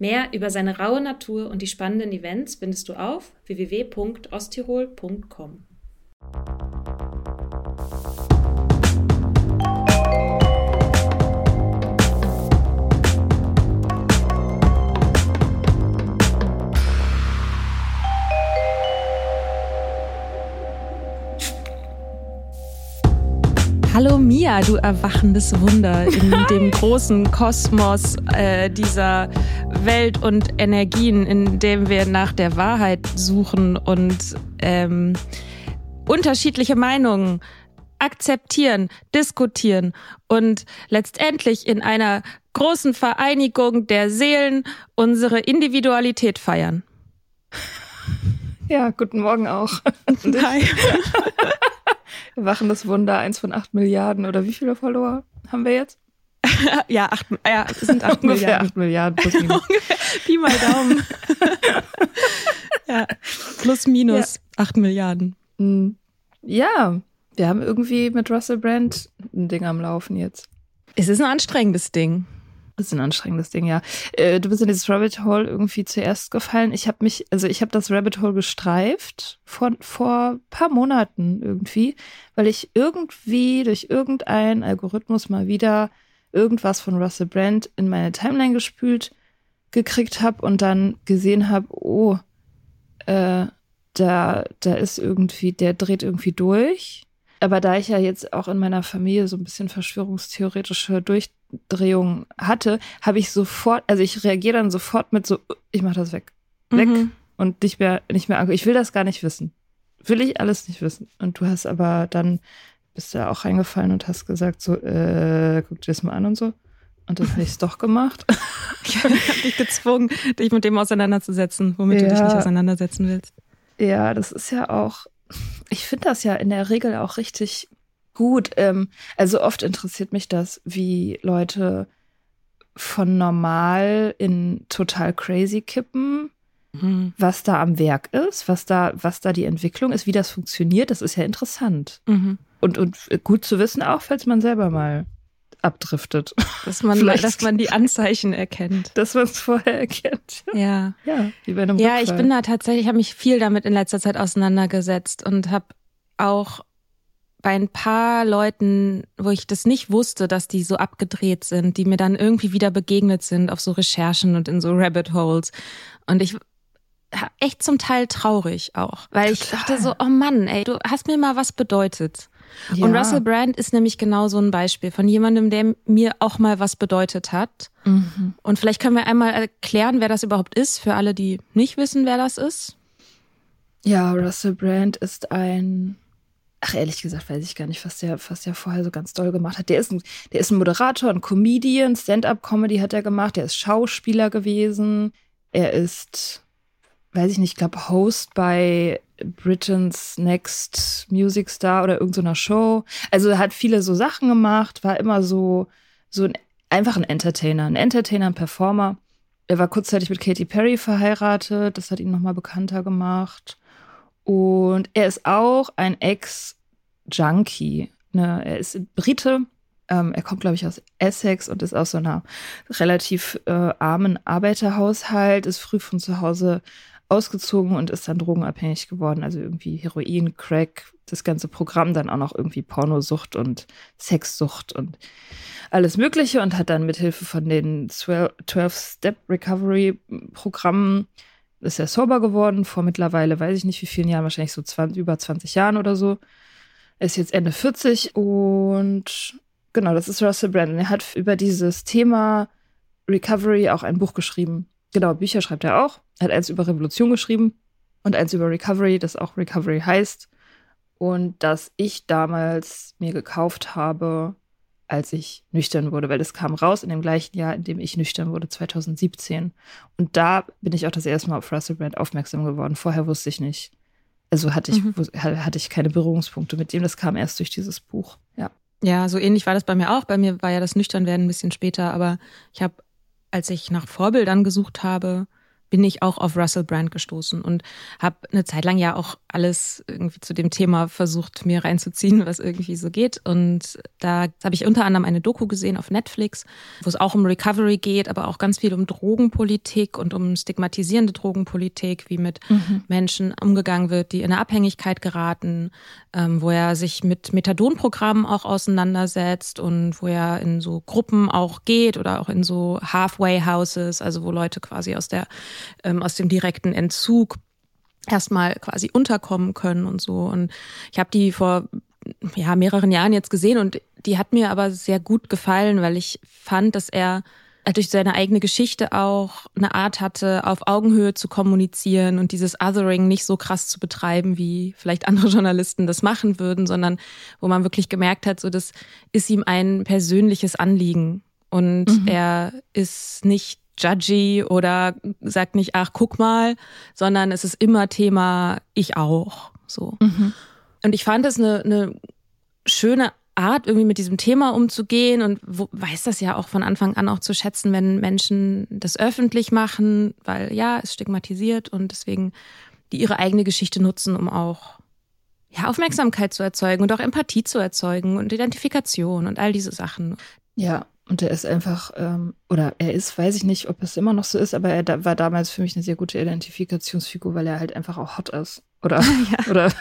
Mehr über seine raue Natur und die spannenden Events findest du auf www.osttirol.com. Hallo Mia, du erwachendes Wunder in dem großen Kosmos äh, dieser Welt und Energien, in dem wir nach der Wahrheit suchen und ähm, unterschiedliche Meinungen akzeptieren, diskutieren und letztendlich in einer großen Vereinigung der Seelen unsere Individualität feiern. Ja, guten Morgen auch. Nein. Wachendes Wunder, eins von acht Milliarden oder wie viele Follower haben wir jetzt? ja, acht, ja, es sind acht Ungefähr Milliarden. acht Milliarden plus minus. Pi mal Daumen. ja, plus minus acht Milliarden. Hm. Ja, wir haben irgendwie mit Russell Brand ein Ding am Laufen jetzt. Es ist ein anstrengendes Ding. Das ist ein anstrengendes Ding, ja. Äh, du bist in dieses Rabbit Hole irgendwie zuerst gefallen. Ich habe mich, also ich habe das Rabbit Hole gestreift vor vor paar Monaten irgendwie, weil ich irgendwie durch irgendeinen Algorithmus mal wieder irgendwas von Russell Brand in meine Timeline gespült gekriegt habe und dann gesehen habe, oh, äh, da da ist irgendwie, der dreht irgendwie durch. Aber da ich ja jetzt auch in meiner Familie so ein bisschen verschwörungstheoretische Durchdrehung hatte, habe ich sofort, also ich reagiere dann sofort mit so, ich mach das weg. Weg Mhm. und nicht mehr, nicht mehr angucken. Ich will das gar nicht wissen. Will ich alles nicht wissen. Und du hast aber dann, bist da auch reingefallen und hast gesagt, so, äh, guck dir das mal an und so. Und dann habe ich es doch gemacht. Ich habe dich gezwungen, dich mit dem auseinanderzusetzen, womit du dich Ja. nicht auseinandersetzen willst. Ja, das ist ja auch, ich finde das ja in der Regel auch richtig gut. Ähm, also oft interessiert mich das, wie Leute von normal in total crazy kippen, Mhm. was da am Werk ist, was da, was da die Entwicklung ist, wie das funktioniert. Das ist ja interessant. Mhm. Und, und gut zu wissen, auch falls man selber mal abdriftet, Dass, man, dass man die Anzeichen erkennt. dass man es vorher erkennt. Ja. Ja, wie bei einem Ja, ich bin da tatsächlich, ich habe mich viel damit in letzter Zeit auseinandergesetzt und habe auch bei ein paar Leuten, wo ich das nicht wusste, dass die so abgedreht sind, die mir dann irgendwie wieder begegnet sind auf so Recherchen und in so Rabbit Holes. Und ich echt zum Teil traurig auch, weil ich Total. dachte so, oh Mann, ey, du hast mir mal was bedeutet. Und Ja. Russell Brand ist nämlich genau so ein Beispiel von jemandem, der mir auch mal was bedeutet hat. Mhm. Und vielleicht können wir einmal erklären, wer das überhaupt ist, für alle, die nicht wissen, wer das ist. Ja, Russell Brand ist ein. Ach, ehrlich gesagt, weiß ich gar nicht, was der, was der vorher so ganz doll gemacht hat. Der ist ein, der ist ein Moderator, ein Comedian, Stand-up-Comedy hat er gemacht. Der ist Schauspieler gewesen. Er ist, weiß ich nicht, ich glaube, Host bei Britain's Next Music Star oder irgendeiner Show. Also er hat viele so Sachen gemacht, war immer so, so ein, einfach ein Entertainer, ein Entertainer, ein Performer. er war kurzzeitig mit Katy Perry verheiratet, das hat ihn nochmal bekannter gemacht. Und er ist auch ein Ex-Junkie. Ne? Er ist Brite, ähm, er kommt, glaube ich, aus Essex und ist aus so einer relativ äh, armen Arbeiterhaushalt, ist früh von zu Hause ausgezogen und ist dann drogenabhängig geworden. Also irgendwie Heroin, Crack, das ganze Programm, dann auch noch irgendwie Pornosucht und Sexsucht und alles Mögliche und hat dann mithilfe von den 12-Step-Recovery-Programmen ist er sober geworden, vor mittlerweile, weiß ich nicht wie vielen Jahren, wahrscheinlich so 20, über 20 Jahren oder so. Er ist jetzt Ende 40 und genau, das ist Russell Brandon. Er hat über dieses Thema Recovery auch ein Buch geschrieben. Genau, Bücher schreibt er auch. Er hat eins über Revolution geschrieben und eins über Recovery, das auch Recovery heißt. Und das ich damals mir gekauft habe, als ich nüchtern wurde, weil das kam raus in dem gleichen Jahr, in dem ich nüchtern wurde, 2017. Und da bin ich auch das erste Mal auf Russell Brand aufmerksam geworden. Vorher wusste ich nicht. Also hatte ich, mhm. hatte ich keine Berührungspunkte mit dem. Das kam erst durch dieses Buch. Ja. Ja, so ähnlich war das bei mir auch. Bei mir war ja das Nüchternwerden ein bisschen später, aber ich habe, als ich nach Vorbildern gesucht habe, bin ich auch auf Russell Brand gestoßen und habe eine Zeit lang ja auch alles irgendwie zu dem Thema versucht, mir reinzuziehen, was irgendwie so geht. Und da habe ich unter anderem eine Doku gesehen auf Netflix, wo es auch um Recovery geht, aber auch ganz viel um Drogenpolitik und um stigmatisierende Drogenpolitik, wie mit mhm. Menschen umgegangen wird, die in eine Abhängigkeit geraten, ähm, wo er sich mit Methadonprogrammen auch auseinandersetzt und wo er in so Gruppen auch geht oder auch in so Halfway Houses, also wo Leute quasi aus der ähm, aus dem direkten Entzug erstmal quasi unterkommen können und so. Und ich habe die vor ja, mehreren Jahren jetzt gesehen und die hat mir aber sehr gut gefallen, weil ich fand, dass er durch seine eigene Geschichte auch eine Art hatte, auf Augenhöhe zu kommunizieren und dieses Othering nicht so krass zu betreiben, wie vielleicht andere Journalisten das machen würden, sondern wo man wirklich gemerkt hat, so das ist ihm ein persönliches Anliegen. Und mhm. er ist nicht judgy oder sagt nicht, ach, guck mal, sondern es ist immer Thema, ich auch. So. Mhm. Und ich fand es eine, eine schöne Art, irgendwie mit diesem Thema umzugehen und wo, weiß das ja auch von Anfang an auch zu schätzen, wenn Menschen das öffentlich machen, weil ja, es stigmatisiert und deswegen die ihre eigene Geschichte nutzen, um auch ja, Aufmerksamkeit zu erzeugen und auch Empathie zu erzeugen und Identifikation und all diese Sachen. Ja, und er ist einfach, ähm, oder er ist, weiß ich nicht, ob es immer noch so ist, aber er da, war damals für mich eine sehr gute Identifikationsfigur, weil er halt einfach auch hot ist. Oder, ja. oder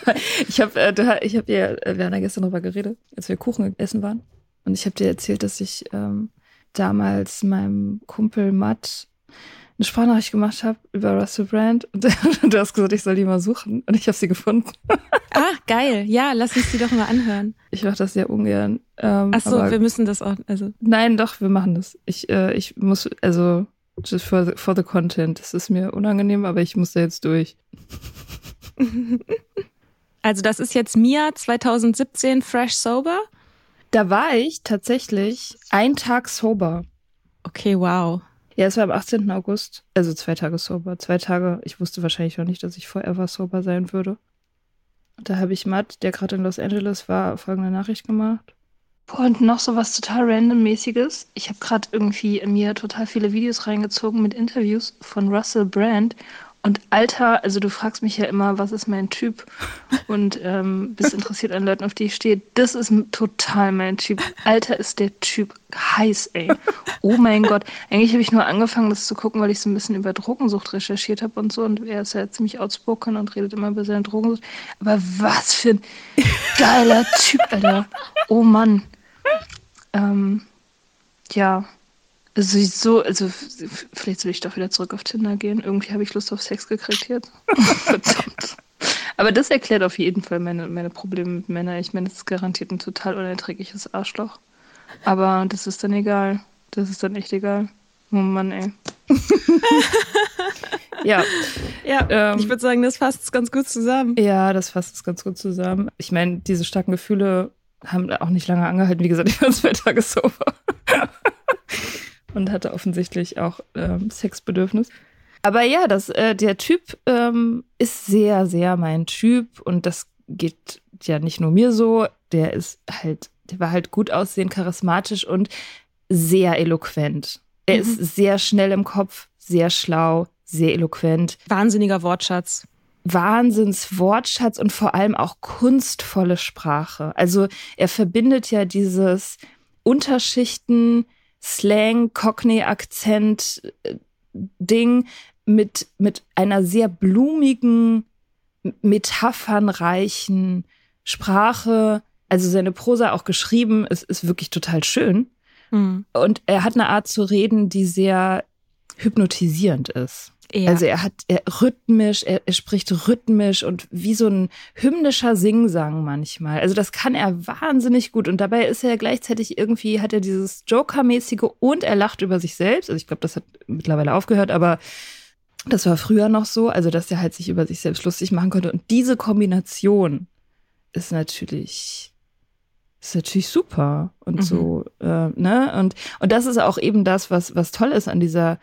ich habe äh, ich hab dir, äh, wir haben da gestern drüber geredet, als wir Kuchen essen waren. Und ich habe dir erzählt, dass ich ähm, damals meinem Kumpel Matt eine Sprachnachricht gemacht habe über Russell Brand und du hast gesagt, ich soll die mal suchen und ich habe sie gefunden. Ah, geil. Ja, lass uns die doch mal anhören. Ich mache das sehr ungern. Ähm, Ach so, wir müssen das auch. Also. Nein, doch, wir machen das. Ich, äh, ich muss, also just for the, for the content. Das ist mir unangenehm, aber ich muss da jetzt durch. Also das ist jetzt Mia 2017 Fresh Sober? Da war ich tatsächlich ein Tag sober. Okay, wow. Ja, es war am 18. August, also zwei Tage sober. Zwei Tage, ich wusste wahrscheinlich noch nicht, dass ich forever sober sein würde. Da habe ich Matt, der gerade in Los Angeles war, folgende Nachricht gemacht. Boah, und noch so was total randommäßiges. Ich habe gerade irgendwie mir total viele Videos reingezogen mit Interviews von Russell Brand und Alter, also du fragst mich ja immer, was ist mein Typ? Und ähm, bist interessiert an Leuten, auf die ich stehe. Das ist total mein Typ. Alter ist der Typ heiß, ey. Oh mein Gott. Eigentlich habe ich nur angefangen, das zu gucken, weil ich so ein bisschen über Drogensucht recherchiert habe und so. Und er ist ja ziemlich outspoken und redet immer über seine Drogensucht. Aber was für ein geiler Typ, Alter. Oh Mann. Ähm, ja, also so, also vielleicht soll ich doch wieder zurück auf Tinder gehen. Irgendwie habe ich Lust auf Sex gekriegt jetzt. Verdammt. Aber das erklärt auf jeden Fall meine, meine Probleme mit Männern. Ich meine, das ist garantiert ein total unerträgliches Arschloch. Aber das ist dann egal. Das ist dann echt egal. Oh Mann, ey. ja. Ja, ähm, ich würde sagen, das fasst es ganz gut zusammen. Ja, das fasst es ganz gut zusammen. Ich meine, diese starken Gefühle haben auch nicht lange angehalten. Wie gesagt, ich war zwei Tage sober und hatte offensichtlich auch ähm, Sexbedürfnis. Aber ja, das, äh, der Typ ähm, ist sehr, sehr mein Typ und das geht ja nicht nur mir so. Der ist halt, der war halt gut aussehend, charismatisch und sehr eloquent. Er mhm. ist sehr schnell im Kopf, sehr schlau, sehr eloquent. Wahnsinniger Wortschatz. Wahnsinns-Wortschatz und vor allem auch kunstvolle Sprache. Also er verbindet ja dieses Unterschichten, Slang, Cockney-Akzent, äh, Ding mit, mit einer sehr blumigen, metaphernreichen Sprache. Also seine Prosa auch geschrieben, ist, ist wirklich total schön. Mhm. Und er hat eine Art zu reden, die sehr hypnotisierend ist. Ja. Also er hat er rhythmisch, er, er spricht rhythmisch und wie so ein hymnischer Singsang manchmal. Also das kann er wahnsinnig gut und dabei ist er gleichzeitig irgendwie hat er dieses Joker-mäßige und er lacht über sich selbst. Also ich glaube, das hat mittlerweile aufgehört, aber das war früher noch so, also dass er halt sich über sich selbst lustig machen konnte und diese Kombination ist natürlich ist natürlich super und mhm. so äh, ne und und das ist auch eben das was was toll ist an dieser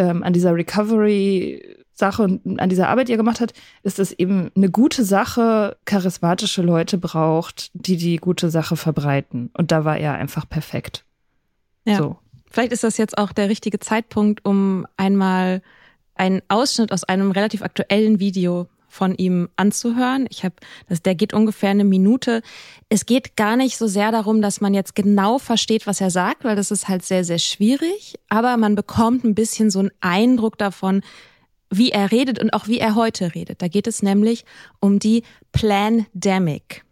ähm, an dieser Recovery-Sache und an dieser Arbeit, die er gemacht hat, ist, dass eben eine gute Sache charismatische Leute braucht, die die gute Sache verbreiten. Und da war er einfach perfekt. Ja. So. Vielleicht ist das jetzt auch der richtige Zeitpunkt, um einmal einen Ausschnitt aus einem relativ aktuellen Video von ihm anzuhören. Ich habe, das, der geht ungefähr eine Minute. Es geht gar nicht so sehr darum, dass man jetzt genau versteht, was er sagt, weil das ist halt sehr, sehr schwierig. Aber man bekommt ein bisschen so einen Eindruck davon, wie er redet und auch wie er heute redet. Da geht es nämlich um die Plandemic.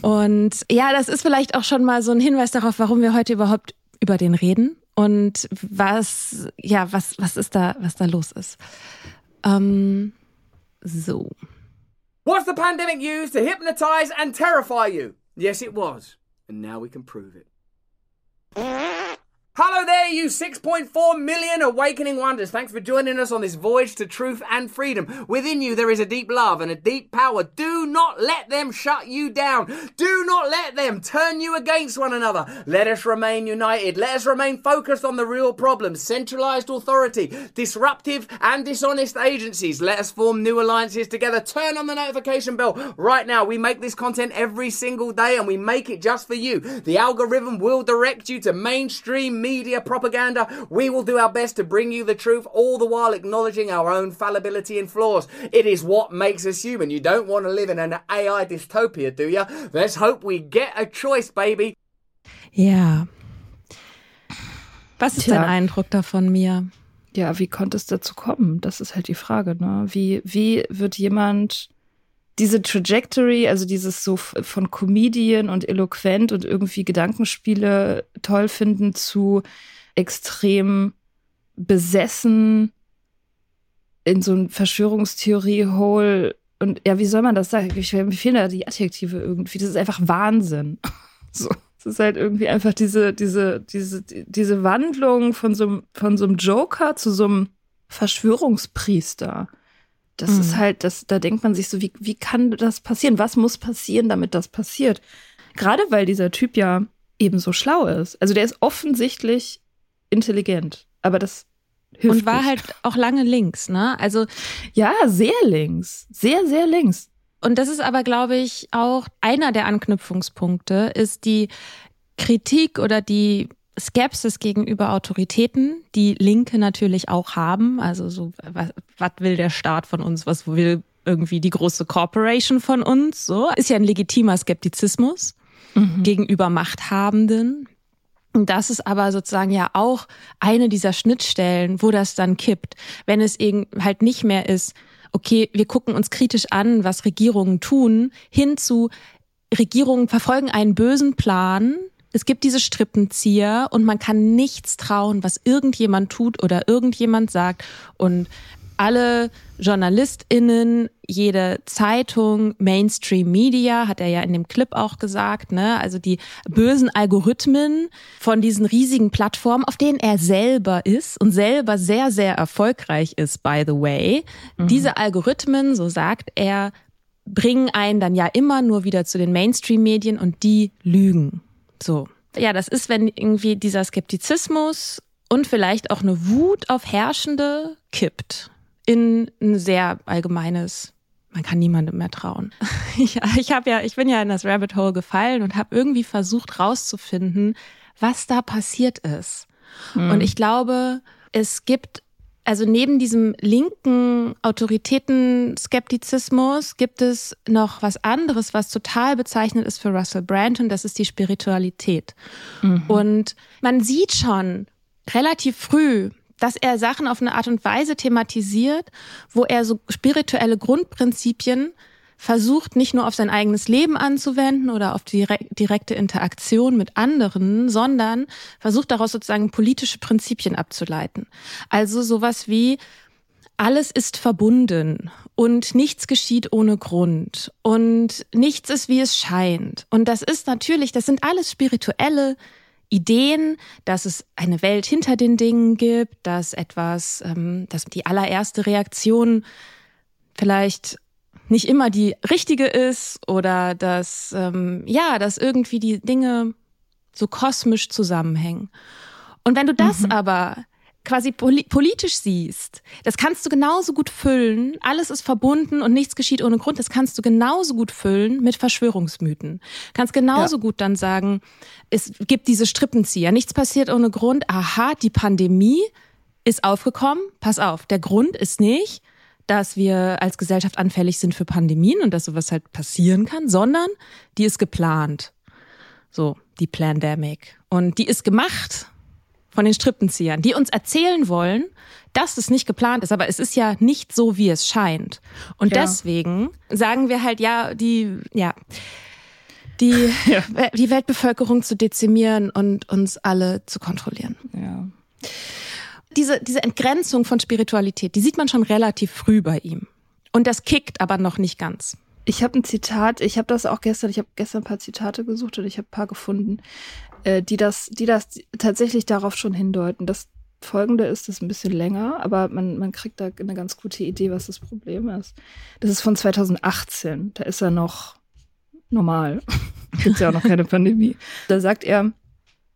Und ja, das ist vielleicht auch schon mal so ein Hinweis darauf, warum wir heute überhaupt über den reden und was, ja, was, was ist da, was da los ist. Ähm, So. Was the pandemic used to hypnotize and terrify you? Yes, it was. And now we can prove it. Hello there, you 6.4 million awakening wonders. Thanks for joining us on this voyage to truth and freedom. Within you, there is a deep love and a deep power. Do not let them shut you down. Do not let them turn you against one another. Let us remain united. Let us remain focused on the real problems centralized authority, disruptive and dishonest agencies. Let us form new alliances together. Turn on the notification bell right now. We make this content every single day and we make it just for you. The algorithm will direct you to mainstream media propaganda, we will do our best to bring you the truth, all the while acknowledging our own fallibility and flaws. It is what makes us human. You don't want to live in an AI dystopia, do you? Let's hope we get a choice, baby. Ja. Was ist Tja. dein Eindruck davon, Mia? Ja, wie konnte es dazu kommen? Das ist halt die Frage, ne? Wie, wie wird jemand diese Trajectory, also dieses so von Comedian und eloquent und irgendwie Gedankenspiele toll finden zu extrem besessen in so ein Verschwörungstheorie-Hole. Und ja, wie soll man das sagen? Ich, mir fehlen da die Adjektive irgendwie. Das ist einfach Wahnsinn. So. Es ist halt irgendwie einfach diese, diese, diese, diese Wandlung von so, von so einem Joker zu so einem Verschwörungspriester. Das mhm. ist halt, das, da denkt man sich so, wie, wie kann das passieren? Was muss passieren, damit das passiert? Gerade weil dieser Typ ja eben so schlau ist. Also der ist offensichtlich intelligent, aber das hilft Und war nicht. halt auch lange links, ne? Also ja, sehr links, sehr sehr links. Und das ist aber, glaube ich, auch einer der Anknüpfungspunkte, ist die Kritik oder die Skepsis gegenüber Autoritäten, die Linke natürlich auch haben. Also so, was, was will der Staat von uns? Was will irgendwie die große Corporation von uns? So ist ja ein legitimer Skeptizismus mhm. gegenüber Machthabenden. Und das ist aber sozusagen ja auch eine dieser Schnittstellen, wo das dann kippt, wenn es eben halt nicht mehr ist, okay, wir gucken uns kritisch an, was Regierungen tun, hin zu Regierungen verfolgen einen bösen Plan, es gibt diese Strippenzieher und man kann nichts trauen, was irgendjemand tut oder irgendjemand sagt. Und alle JournalistInnen, jede Zeitung, Mainstream Media, hat er ja in dem Clip auch gesagt, ne? Also die bösen Algorithmen von diesen riesigen Plattformen, auf denen er selber ist und selber sehr, sehr erfolgreich ist, by the way. Mhm. Diese Algorithmen, so sagt er, bringen einen dann ja immer nur wieder zu den Mainstream-Medien und die lügen. So. Ja, das ist, wenn irgendwie dieser Skeptizismus und vielleicht auch eine Wut auf Herrschende kippt in ein sehr allgemeines man kann niemandem mehr trauen. Ich, ich habe ja, ich bin ja in das Rabbit Hole gefallen und habe irgendwie versucht rauszufinden, was da passiert ist. Mhm. Und ich glaube, es gibt also neben diesem linken Autoritätenskeptizismus gibt es noch was anderes, was total bezeichnend ist für Russell Brand und das ist die Spiritualität. Mhm. Und man sieht schon relativ früh, dass er Sachen auf eine Art und Weise thematisiert, wo er so spirituelle Grundprinzipien versucht, nicht nur auf sein eigenes Leben anzuwenden oder auf die direkte Interaktion mit anderen, sondern versucht daraus sozusagen politische Prinzipien abzuleiten. Also sowas wie, alles ist verbunden und nichts geschieht ohne Grund und nichts ist, wie es scheint. Und das ist natürlich, das sind alles spirituelle Ideen, dass es eine Welt hinter den Dingen gibt, dass etwas, ähm, dass die allererste Reaktion vielleicht nicht immer die richtige ist oder dass, ähm, ja, dass irgendwie die Dinge so kosmisch zusammenhängen. Und wenn du das mhm. aber quasi poli politisch siehst, das kannst du genauso gut füllen, alles ist verbunden und nichts geschieht ohne Grund, das kannst du genauso gut füllen mit Verschwörungsmythen. Kannst genauso ja. gut dann sagen, es gibt diese Strippenzieher, nichts passiert ohne Grund, aha, die Pandemie ist aufgekommen, pass auf, der Grund ist nicht, dass wir als Gesellschaft anfällig sind für Pandemien und dass sowas halt passieren kann, sondern die ist geplant. So, die Plandemic. Und die ist gemacht von den Strippenziehern, die uns erzählen wollen, dass es nicht geplant ist, aber es ist ja nicht so, wie es scheint. Und ja. deswegen sagen wir halt, ja, die, ja, die, ja. die Weltbevölkerung zu dezimieren und uns alle zu kontrollieren. Ja diese, diese Entgrenzung von Spiritualität, die sieht man schon relativ früh bei ihm. Und das kickt aber noch nicht ganz. Ich habe ein Zitat, ich habe das auch gestern, ich habe gestern ein paar Zitate gesucht und ich habe ein paar gefunden, äh, die das, die das tatsächlich darauf schon hindeuten. Das folgende ist, das ist ein bisschen länger, aber man, man kriegt da eine ganz gute Idee, was das Problem ist. Das ist von 2018, da ist er noch normal. Gibt ja auch noch keine Pandemie. Da sagt er,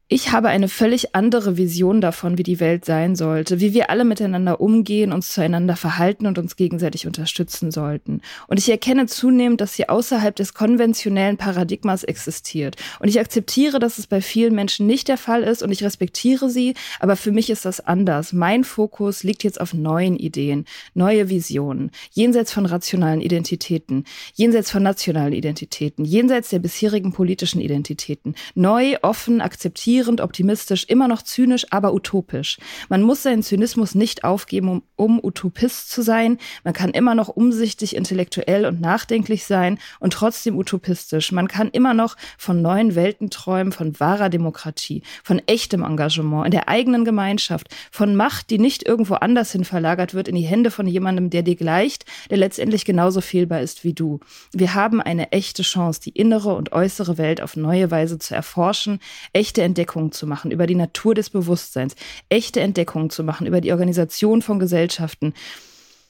ich habe eine völlig andere Vision davon, wie die Welt sein sollte, wie wir alle miteinander umgehen, uns zueinander verhalten und uns gegenseitig unterstützen sollten. Und ich erkenne zunehmend, dass sie außerhalb des konventionellen Paradigmas existiert. Und ich akzeptiere, dass es bei vielen Menschen nicht der Fall ist und ich respektiere sie, aber für mich ist das anders. Mein Fokus liegt jetzt auf neuen Ideen, neue Visionen, jenseits von rationalen Identitäten, jenseits von nationalen Identitäten, jenseits der bisherigen politischen Identitäten, neu, offen, akzeptiert resignierend, optimistisch, immer noch zynisch, aber utopisch. Man muss seinen Zynismus nicht aufgeben, um, um Utopist zu sein. Man kann immer noch umsichtig, intellektuell und nachdenklich sein und trotzdem utopistisch. Man kann immer noch von neuen Welten träumen, von wahrer Demokratie, von echtem Engagement in der eigenen Gemeinschaft, von Macht, die nicht irgendwo anders hin verlagert wird in die Hände von jemandem, der dir gleicht, der letztendlich genauso fehlbar ist wie du. Wir haben eine echte Chance, die innere und äußere Welt auf neue Weise zu erforschen, echte Entdeckungen Entdeckungen zu machen über die Natur des Bewusstseins, echte Entdeckungen zu machen über die Organisation von Gesellschaften.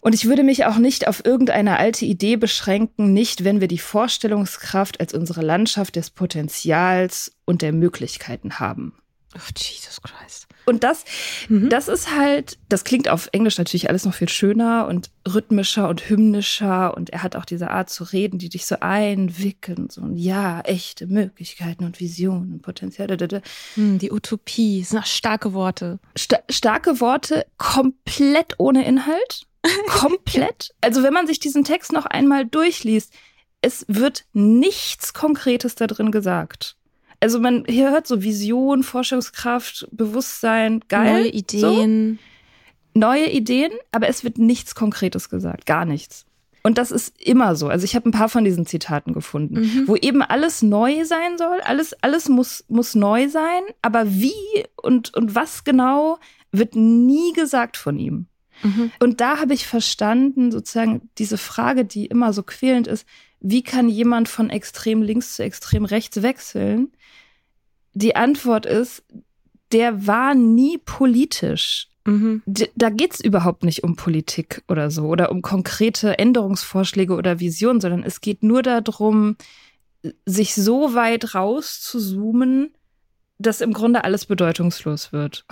Und ich würde mich auch nicht auf irgendeine alte Idee beschränken, nicht wenn wir die Vorstellungskraft als unsere Landschaft des Potenzials und der Möglichkeiten haben. Oh, Jesus Christ. Und das, mhm. das ist halt, das klingt auf Englisch natürlich alles noch viel schöner und rhythmischer und hymnischer und er hat auch diese Art zu reden, die dich so einwickeln, so ein ja, echte Möglichkeiten und Visionen und Potenziale. Mhm, die Utopie, sind auch starke Worte. Sta starke Worte, komplett ohne Inhalt. komplett. Also wenn man sich diesen Text noch einmal durchliest, es wird nichts Konkretes da drin gesagt. Also man hier hört so Vision, Forschungskraft, Bewusstsein, geil. Neue Ideen. So. Neue Ideen, aber es wird nichts Konkretes gesagt, gar nichts. Und das ist immer so. Also ich habe ein paar von diesen Zitaten gefunden, mhm. wo eben alles neu sein soll. Alles, alles muss, muss neu sein. Aber wie und, und was genau wird nie gesagt von ihm. Mhm. Und da habe ich verstanden, sozusagen diese Frage, die immer so quälend ist, wie kann jemand von extrem links zu extrem rechts wechseln? Die Antwort ist, der war nie politisch. Mhm. Da geht's überhaupt nicht um Politik oder so oder um konkrete Änderungsvorschläge oder Visionen, sondern es geht nur darum, sich so weit rauszuzoomen, dass im Grunde alles bedeutungslos wird.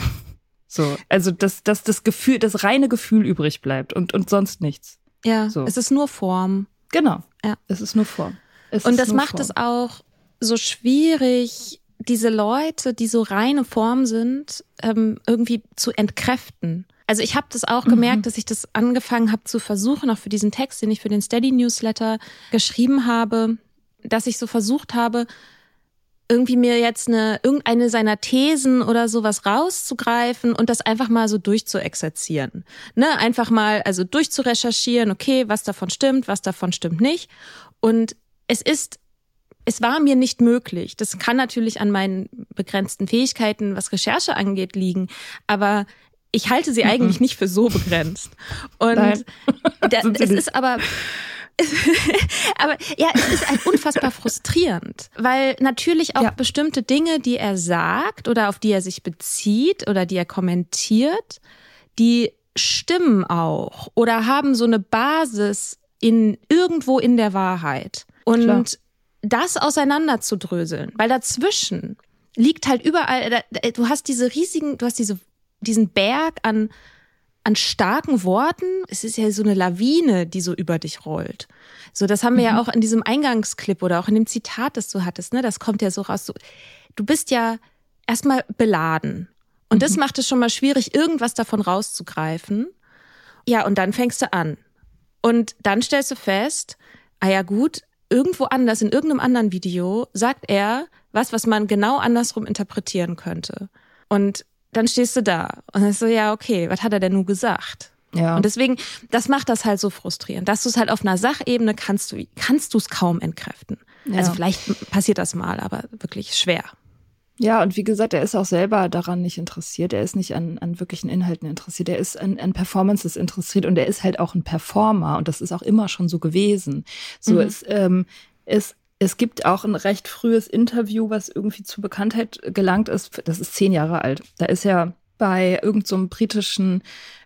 So, also dass, dass das Gefühl, das reine Gefühl übrig bleibt und, und sonst nichts. Ja, so. es ist nur Form. Genau. Ja. Es ist nur Form. Es und das macht Form. es auch so schwierig, diese Leute, die so reine Form sind, ähm, irgendwie zu entkräften. Also ich habe das auch gemerkt, mhm. dass ich das angefangen habe zu versuchen, auch für diesen Text, den ich für den Steady Newsletter geschrieben habe, dass ich so versucht habe, irgendwie mir jetzt eine irgendeine seiner Thesen oder sowas rauszugreifen und das einfach mal so durchzuexerzieren. Ne, einfach mal also durchzurecherchieren, okay, was davon stimmt, was davon stimmt nicht. Und es ist es war mir nicht möglich. Das kann natürlich an meinen begrenzten Fähigkeiten, was Recherche angeht, liegen, aber ich halte sie eigentlich nicht für so begrenzt. Und da, es ist aber aber ja, es ist halt unfassbar frustrierend, weil natürlich auch ja. bestimmte Dinge, die er sagt oder auf die er sich bezieht oder die er kommentiert, die stimmen auch oder haben so eine Basis in irgendwo in der Wahrheit. Und Klar. Das auseinanderzudröseln, weil dazwischen liegt halt überall, du hast diese riesigen, du hast diese, diesen Berg an an starken Worten. Es ist ja so eine Lawine, die so über dich rollt. So, das haben wir mhm. ja auch in diesem Eingangsclip oder auch in dem Zitat, das du hattest, ne? Das kommt ja so raus. So, du bist ja erstmal beladen. Und mhm. das macht es schon mal schwierig, irgendwas davon rauszugreifen. Ja, und dann fängst du an. Und dann stellst du fest, ah ja gut, irgendwo anders, in irgendeinem anderen Video, sagt er was, was man genau andersrum interpretieren könnte. Und dann stehst du da und dann so, ja, okay, was hat er denn nun gesagt? Ja. Und deswegen, das macht das halt so frustrierend, dass du es halt auf einer Sachebene kannst du, kannst du es kaum entkräften. Ja. Also vielleicht passiert das mal, aber wirklich schwer. Ja, und wie gesagt, er ist auch selber daran nicht interessiert. Er ist nicht an, an wirklichen Inhalten interessiert. Er ist an, an Performances interessiert und er ist halt auch ein Performer und das ist auch immer schon so gewesen. So mhm. es, ähm, es es gibt auch ein recht frühes Interview, was irgendwie zu Bekanntheit gelangt ist. Das ist zehn Jahre alt. Da ist er bei irgendeinem so britischen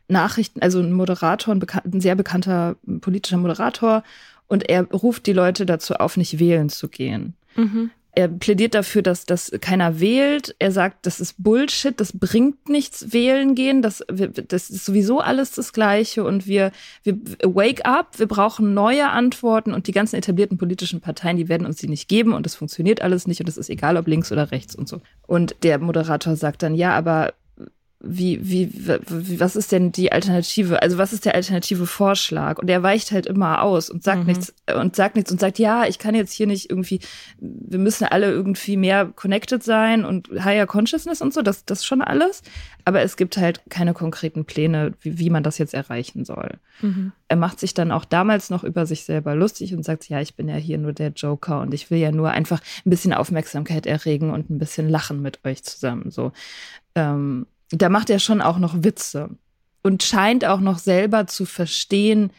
Nachrichten, also ein Moderator, ein, ein sehr bekannter politischer Moderator, und er ruft die Leute dazu auf, nicht wählen zu gehen. Mhm er plädiert dafür, dass, dass keiner wählt. Er sagt, das ist Bullshit, das bringt nichts, wählen gehen. Das, das ist sowieso alles das Gleiche. Und wir, wir wake up, wir brauchen neue Antworten und die ganzen etablierten politischen Parteien, die werden uns die nicht geben und es funktioniert alles nicht und es ist egal, ob links oder rechts und so. Und der Moderator sagt dann, ja, aber wie, wie, wie, was ist denn die Alternative? Also was ist der alternative Vorschlag? Und er weicht halt immer aus und sagt mhm. nichts und sagt nichts und sagt, ja, ich kann jetzt hier nicht irgendwie, wir müssen alle irgendwie mehr connected sein und higher consciousness und so, das, das schon alles. Aber es gibt halt keine konkreten Pläne, wie, wie man das jetzt erreichen soll. Mhm. Er macht sich dann auch damals noch über sich selber lustig und sagt, ja, ich bin ja hier nur der Joker und ich will ja nur einfach ein bisschen Aufmerksamkeit erregen und ein bisschen lachen mit euch zusammen, so. Ähm, da macht er schon auch noch Witze und scheint auch noch selber zu verstehen,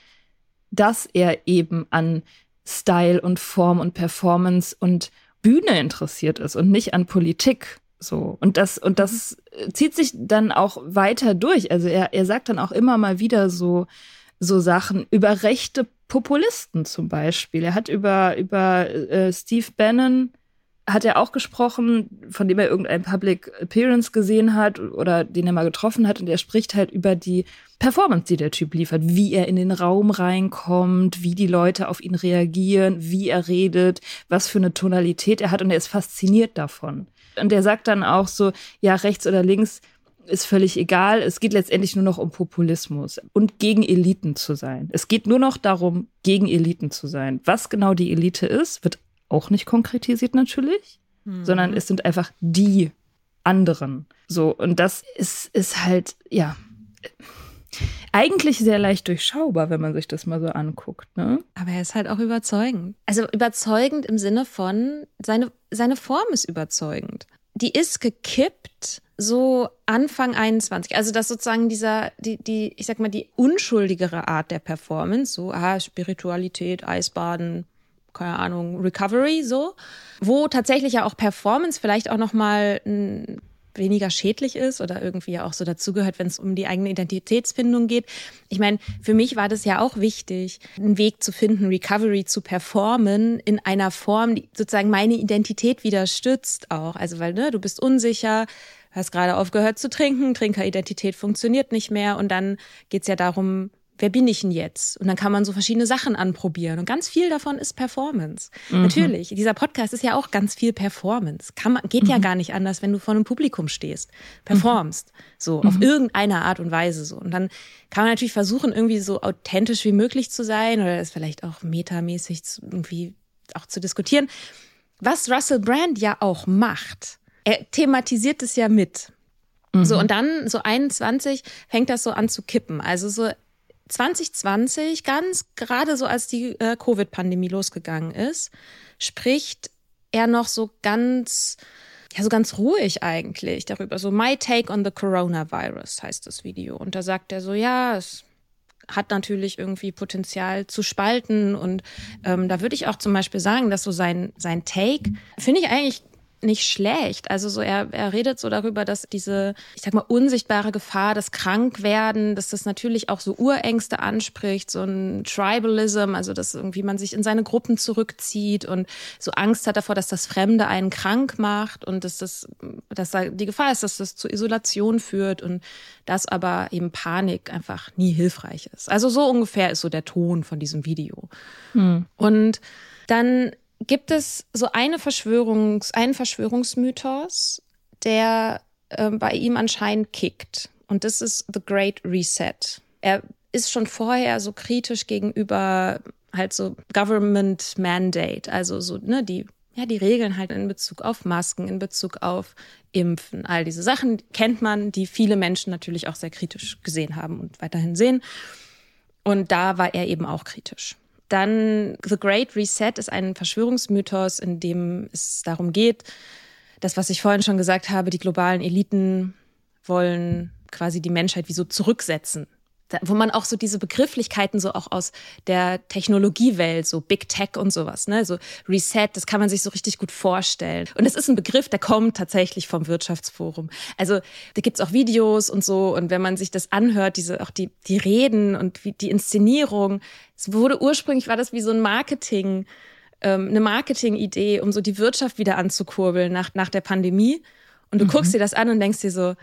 dass er eben an Style und Form und Performance und Bühne interessiert ist und nicht an Politik. So. Und das, und das zieht sich dann auch weiter durch. Also er, er sagt dann auch immer mal wieder so, so Sachen über rechte Populisten zum Beispiel. Er hat über, über äh, Steve Bannon hat er auch gesprochen, von dem er irgendein Public Appearance gesehen hat oder den er mal getroffen hat. Und er spricht halt über die Performance, die der Typ liefert, wie er in den Raum reinkommt, wie die Leute auf ihn reagieren, wie er redet, was für eine Tonalität er hat. Und er ist fasziniert davon. Und er sagt dann auch so, ja, rechts oder links ist völlig egal. Es geht letztendlich nur noch um Populismus und gegen Eliten zu sein. Es geht nur noch darum, gegen Eliten zu sein. Was genau die Elite ist, wird auch nicht konkretisiert natürlich, mhm. sondern es sind einfach die anderen. So, und das ist, ist halt, ja, eigentlich sehr leicht durchschaubar, wenn man sich das mal so anguckt. Ne? Aber er ist halt auch überzeugend. Also überzeugend im Sinne von, seine, seine Form ist überzeugend. Die ist gekippt so Anfang 21. Also das sozusagen dieser, die, die, ich sag mal, die unschuldigere Art der Performance, so, ah, Spiritualität, Eisbaden, keine Ahnung, Recovery so, wo tatsächlich ja auch Performance vielleicht auch nochmal weniger schädlich ist oder irgendwie ja auch so dazugehört, wenn es um die eigene Identitätsfindung geht. Ich meine, für mich war das ja auch wichtig, einen Weg zu finden, Recovery zu performen in einer Form, die sozusagen meine Identität wieder stützt auch. Also weil ne, du bist unsicher, hast gerade aufgehört zu trinken, Trinkeridentität funktioniert nicht mehr und dann geht's ja darum, wer bin ich denn jetzt? Und dann kann man so verschiedene Sachen anprobieren. Und ganz viel davon ist Performance. Mhm. Natürlich, dieser Podcast ist ja auch ganz viel Performance. Kann man, geht mhm. ja gar nicht anders, wenn du vor einem Publikum stehst, performst. Mhm. So, auf mhm. irgendeine Art und Weise so. Und dann kann man natürlich versuchen, irgendwie so authentisch wie möglich zu sein oder es vielleicht auch metamäßig irgendwie auch zu diskutieren. Was Russell Brand ja auch macht. Er thematisiert es ja mit. So, mhm. und dann so 21 fängt das so an zu kippen. Also so 2020, ganz gerade so als die äh, Covid-Pandemie losgegangen ist, spricht er noch so ganz, ja, so ganz ruhig eigentlich darüber. So My Take on the Coronavirus heißt das Video. Und da sagt er so, ja, es hat natürlich irgendwie Potenzial zu spalten. Und ähm, da würde ich auch zum Beispiel sagen, dass so sein, sein Take, finde ich eigentlich nicht schlecht. Also so er, er redet so darüber, dass diese, ich sag mal, unsichtbare Gefahr, das Krankwerden, dass das natürlich auch so Urängste anspricht, so ein Tribalism, also dass irgendwie man sich in seine Gruppen zurückzieht und so Angst hat davor, dass das Fremde einen krank macht und dass das, dass da die Gefahr ist, dass das zu Isolation führt und dass aber eben Panik einfach nie hilfreich ist. Also so ungefähr ist so der Ton von diesem Video. Hm. Und dann gibt es so eine Verschwörungs, einen Verschwörungsmythos, der äh, bei ihm anscheinend kickt. Und das ist The Great Reset. Er ist schon vorher so kritisch gegenüber halt so Government Mandate, also so, ne, die, ja, die Regeln halt in Bezug auf Masken, in Bezug auf Impfen, all diese Sachen kennt man, die viele Menschen natürlich auch sehr kritisch gesehen haben und weiterhin sehen. Und da war er eben auch kritisch. Dann The Great Reset ist ein Verschwörungsmythos, in dem es darum geht, das, was ich vorhin schon gesagt habe, die globalen Eliten wollen quasi die Menschheit wie so zurücksetzen wo man auch so diese Begrifflichkeiten so auch aus der Technologiewelt, so Big Tech und sowas, ne, so Reset, das kann man sich so richtig gut vorstellen. Und es ist ein Begriff, der kommt tatsächlich vom Wirtschaftsforum. Also da gibt's auch Videos und so und wenn man sich das anhört, diese auch die die Reden und wie, die Inszenierung, es wurde ursprünglich war das wie so ein Marketing ähm, eine Marketingidee, um so die Wirtschaft wieder anzukurbeln nach nach der Pandemie. Und du mhm. guckst dir das an und denkst dir so,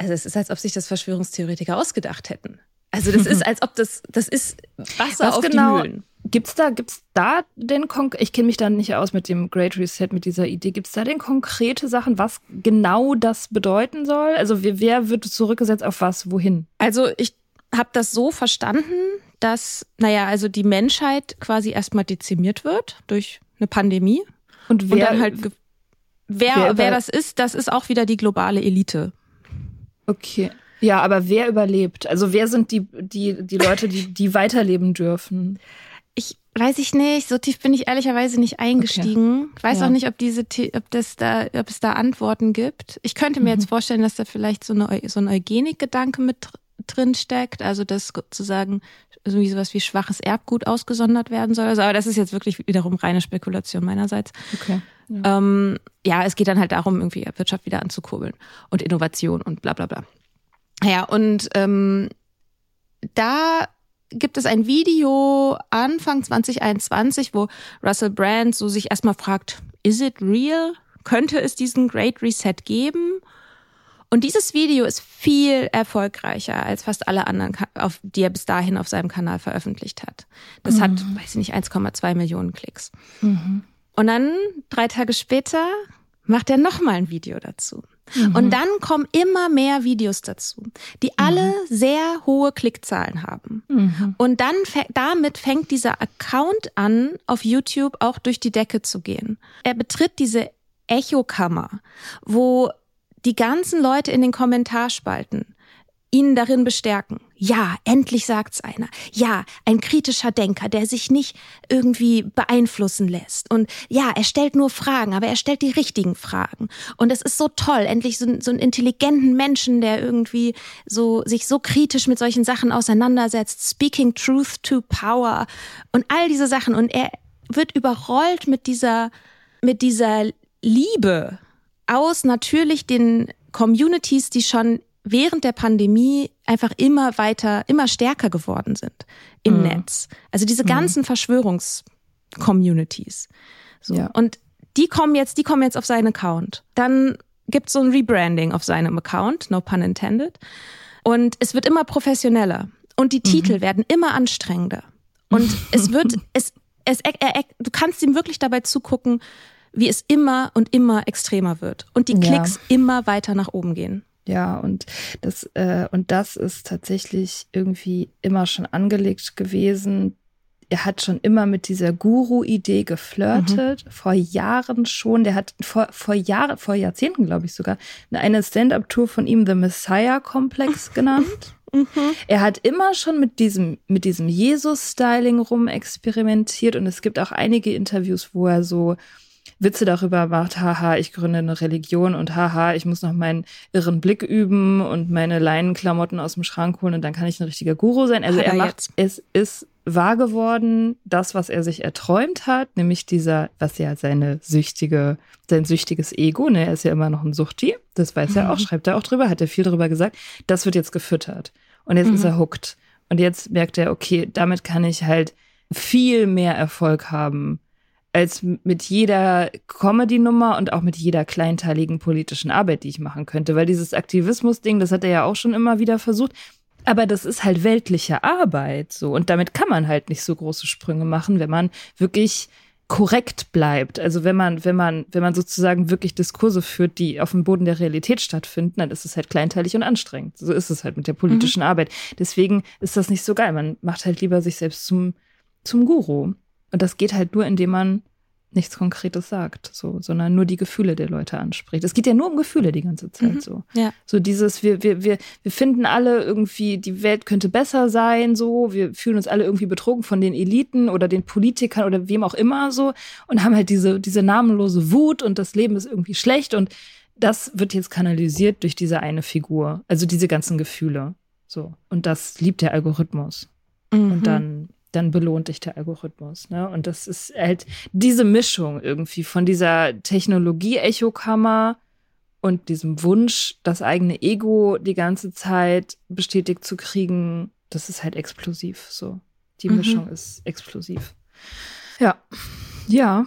also es ist, als ob sich das Verschwörungstheoretiker ausgedacht hätten. Also das ist, als ob das, das ist Wasser Was auf genau, die Mühlen. Gibt's da, gibt's da den Kon ich kenne mich da nicht aus mit dem Great Reset, mit dieser Idee. Gibt's da denn konkrete Sachen, was genau das bedeuten soll? Also wer, wer wird zurückgesetzt auf was, wohin? Also ich habe das so verstanden, dass, naja, also die Menschheit quasi erstmal dezimiert wird durch eine Pandemie. Und wer, und dann halt wer, wer, wer das ist, das ist auch wieder die globale Elite. Okay. Ja, aber wer überlebt? Also wer sind die, die, die Leute, die, die weiterleben dürfen? Ich weiß ich nicht. So tief bin ich ehrlicherweise nicht eingestiegen. Okay. Ich weiß ja. auch nicht, ob diese, ob das da, ob es da Antworten gibt. Ich könnte mir mhm. jetzt vorstellen, dass da vielleicht so, eine, so ein Eugenik-Gedanke mit drin steckt. Also, dass sozusagen irgendwie sowas wie schwaches Erbgut ausgesondert werden soll. Also, aber das ist jetzt wirklich wiederum reine Spekulation meinerseits. Okay. Ja. Ähm, ja, es geht dann halt darum, irgendwie Wirtschaft wieder anzukurbeln und Innovation und bla bla bla. Ja, und ähm, da gibt es ein Video Anfang 2021, wo Russell Brand so sich erstmal fragt, is it real? Könnte es diesen Great Reset geben? Und dieses Video ist viel erfolgreicher als fast alle anderen, auf, die er bis dahin auf seinem Kanal veröffentlicht hat. Das mhm. hat, weiß ich nicht, 1,2 Millionen Klicks. Mhm. Und dann, drei Tage später, macht er nochmal ein Video dazu. Mhm. Und dann kommen immer mehr Videos dazu, die alle mhm. sehr hohe Klickzahlen haben. Mhm. Und dann damit fängt dieser Account an, auf YouTube auch durch die Decke zu gehen. Er betritt diese Echokammer, wo die ganzen Leute in den Kommentarspalten ihn darin bestärken. Ja, endlich sagt's einer. Ja, ein kritischer Denker, der sich nicht irgendwie beeinflussen lässt. Und ja, er stellt nur Fragen, aber er stellt die richtigen Fragen. Und es ist so toll, endlich so, so einen intelligenten Menschen, der irgendwie so sich so kritisch mit solchen Sachen auseinandersetzt. Speaking Truth to Power und all diese Sachen. Und er wird überrollt mit dieser mit dieser Liebe aus natürlich den Communities, die schon während der Pandemie einfach immer weiter, immer stärker geworden sind im mhm. Netz. Also diese mhm. ganzen mhm. Verschwörungscommunities. So. Ja. Und die kommen jetzt, die kommen jetzt auf seinen Account. Dann gibt es so ein Rebranding auf seinem Account, no pun intended. Und es wird immer professioneller. Und die Titel werden immer anstrengender. Und es wird, es, es, er, er, du kannst ihm wirklich dabei zugucken, wie es immer und immer extremer wird und die Klicks ja. immer weiter nach oben gehen. Ja, und das, äh, und das ist tatsächlich irgendwie immer schon angelegt gewesen. Er hat schon immer mit dieser Guru-Idee geflirtet, mhm. vor Jahren schon. Der hat vor, vor Jahren, vor Jahrzehnten, glaube ich sogar, eine Stand-up-Tour von ihm The Messiah-Komplex genannt. Mhm. Er hat immer schon mit diesem, mit diesem Jesus-Styling rumexperimentiert und es gibt auch einige Interviews, wo er so Witze darüber macht, haha, ich gründe eine Religion und haha, ich muss noch meinen irren Blick üben und meine Leinenklamotten aus dem Schrank holen und dann kann ich ein richtiger Guru sein. Also hat er, er macht, es ist wahr geworden, das, was er sich erträumt hat, nämlich dieser, was ja seine süchtige, sein süchtiges Ego, ne, er ist ja immer noch ein Suchti, das weiß er auch, mhm. schreibt er auch drüber, hat er viel drüber gesagt, das wird jetzt gefüttert. Und jetzt mhm. ist er hooked. Und jetzt merkt er, okay, damit kann ich halt viel mehr Erfolg haben als mit jeder Comedy-Nummer und auch mit jeder kleinteiligen politischen Arbeit, die ich machen könnte. Weil dieses Aktivismus-Ding, das hat er ja auch schon immer wieder versucht. Aber das ist halt weltliche Arbeit so. Und damit kann man halt nicht so große Sprünge machen, wenn man wirklich korrekt bleibt. Also wenn man, wenn man, wenn man sozusagen wirklich Diskurse führt, die auf dem Boden der Realität stattfinden, dann ist es halt kleinteilig und anstrengend. So ist es halt mit der politischen mhm. Arbeit. Deswegen ist das nicht so geil. Man macht halt lieber sich selbst zum, zum Guru. Und das geht halt nur, indem man nichts Konkretes sagt, so, sondern nur die Gefühle der Leute anspricht. Es geht ja nur um Gefühle die ganze Zeit mhm, so. Ja. So dieses, wir, wir, wir, wir finden alle irgendwie, die Welt könnte besser sein, so, wir fühlen uns alle irgendwie betrogen von den Eliten oder den Politikern oder wem auch immer so und haben halt diese, diese namenlose Wut und das Leben ist irgendwie schlecht und das wird jetzt kanalisiert durch diese eine Figur, also diese ganzen Gefühle. So. Und das liebt der Algorithmus. Mhm. Und dann dann belohnt dich der Algorithmus. Ne? Und das ist halt diese Mischung irgendwie von dieser Technologie-Echokammer und diesem Wunsch, das eigene Ego die ganze Zeit bestätigt zu kriegen, das ist halt explosiv. So, die mhm. Mischung ist explosiv. Ja, ja.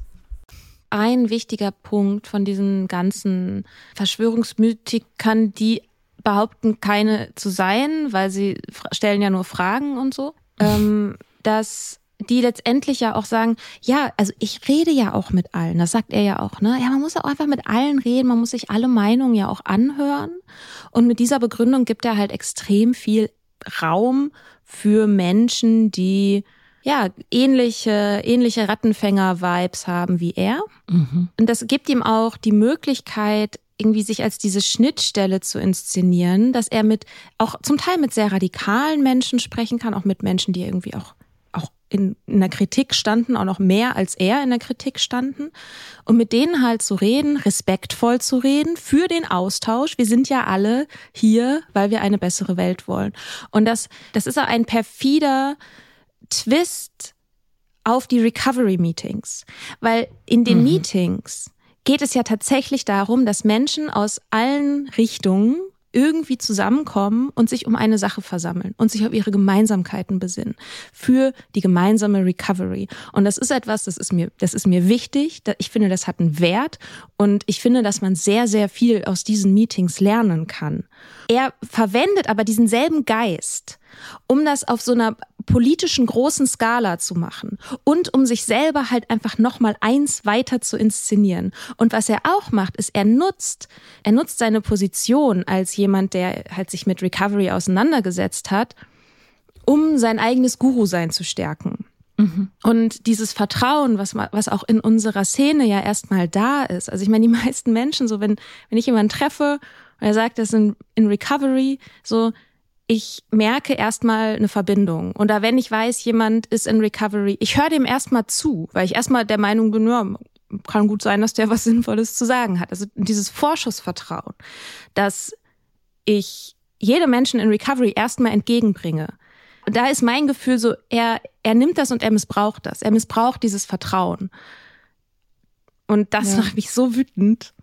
ein wichtiger Punkt von diesen ganzen Verschwörungsmythikern, die behaupten, keine zu sein, weil sie stellen ja nur Fragen und so, ähm, dass die letztendlich ja auch sagen, ja, also ich rede ja auch mit allen, das sagt er ja auch, ne? Ja, man muss auch einfach mit allen reden, man muss sich alle Meinungen ja auch anhören. Und mit dieser Begründung gibt er halt extrem viel Raum für Menschen, die ja, ähnliche, ähnliche Rattenfänger-Vibes haben wie er. Mhm. Und das gibt ihm auch die Möglichkeit, irgendwie sich als diese Schnittstelle zu inszenieren, dass er mit, auch zum Teil mit sehr radikalen Menschen sprechen kann, auch mit Menschen, die irgendwie auch, auch in, in der Kritik standen, auch noch mehr als er in der Kritik standen. Und mit denen halt zu reden, respektvoll zu reden, für den Austausch. Wir sind ja alle hier, weil wir eine bessere Welt wollen. Und das, das ist auch ein perfider, Twist auf die Recovery Meetings, weil in den mhm. Meetings geht es ja tatsächlich darum, dass Menschen aus allen Richtungen irgendwie zusammenkommen und sich um eine Sache versammeln und sich auf ihre Gemeinsamkeiten besinnen für die gemeinsame Recovery. Und das ist etwas, das ist mir, das ist mir wichtig. Ich finde, das hat einen Wert und ich finde, dass man sehr, sehr viel aus diesen Meetings lernen kann. Er verwendet aber diesen selben Geist, um das auf so einer politischen großen Skala zu machen und um sich selber halt einfach nochmal eins weiter zu inszenieren. Und was er auch macht, ist, er nutzt, er nutzt seine Position als jemand, der halt sich mit Recovery auseinandergesetzt hat, um sein eigenes Guru-Sein zu stärken. Mhm. Und dieses Vertrauen, was, was auch in unserer Szene ja erstmal da ist. Also ich meine, die meisten Menschen, so wenn, wenn ich jemanden treffe und er sagt, das ist in, in Recovery, so, ich merke erstmal eine Verbindung. Und da, wenn ich weiß, jemand ist in Recovery, ich höre dem erstmal zu, weil ich erstmal der Meinung bin, ja, kann gut sein, dass der was Sinnvolles zu sagen hat. Also dieses Vorschussvertrauen, dass ich jedem Menschen in Recovery erstmal entgegenbringe. Und da ist mein Gefühl so, er, er nimmt das und er missbraucht das. Er missbraucht dieses Vertrauen. Und das ja. macht mich so wütend.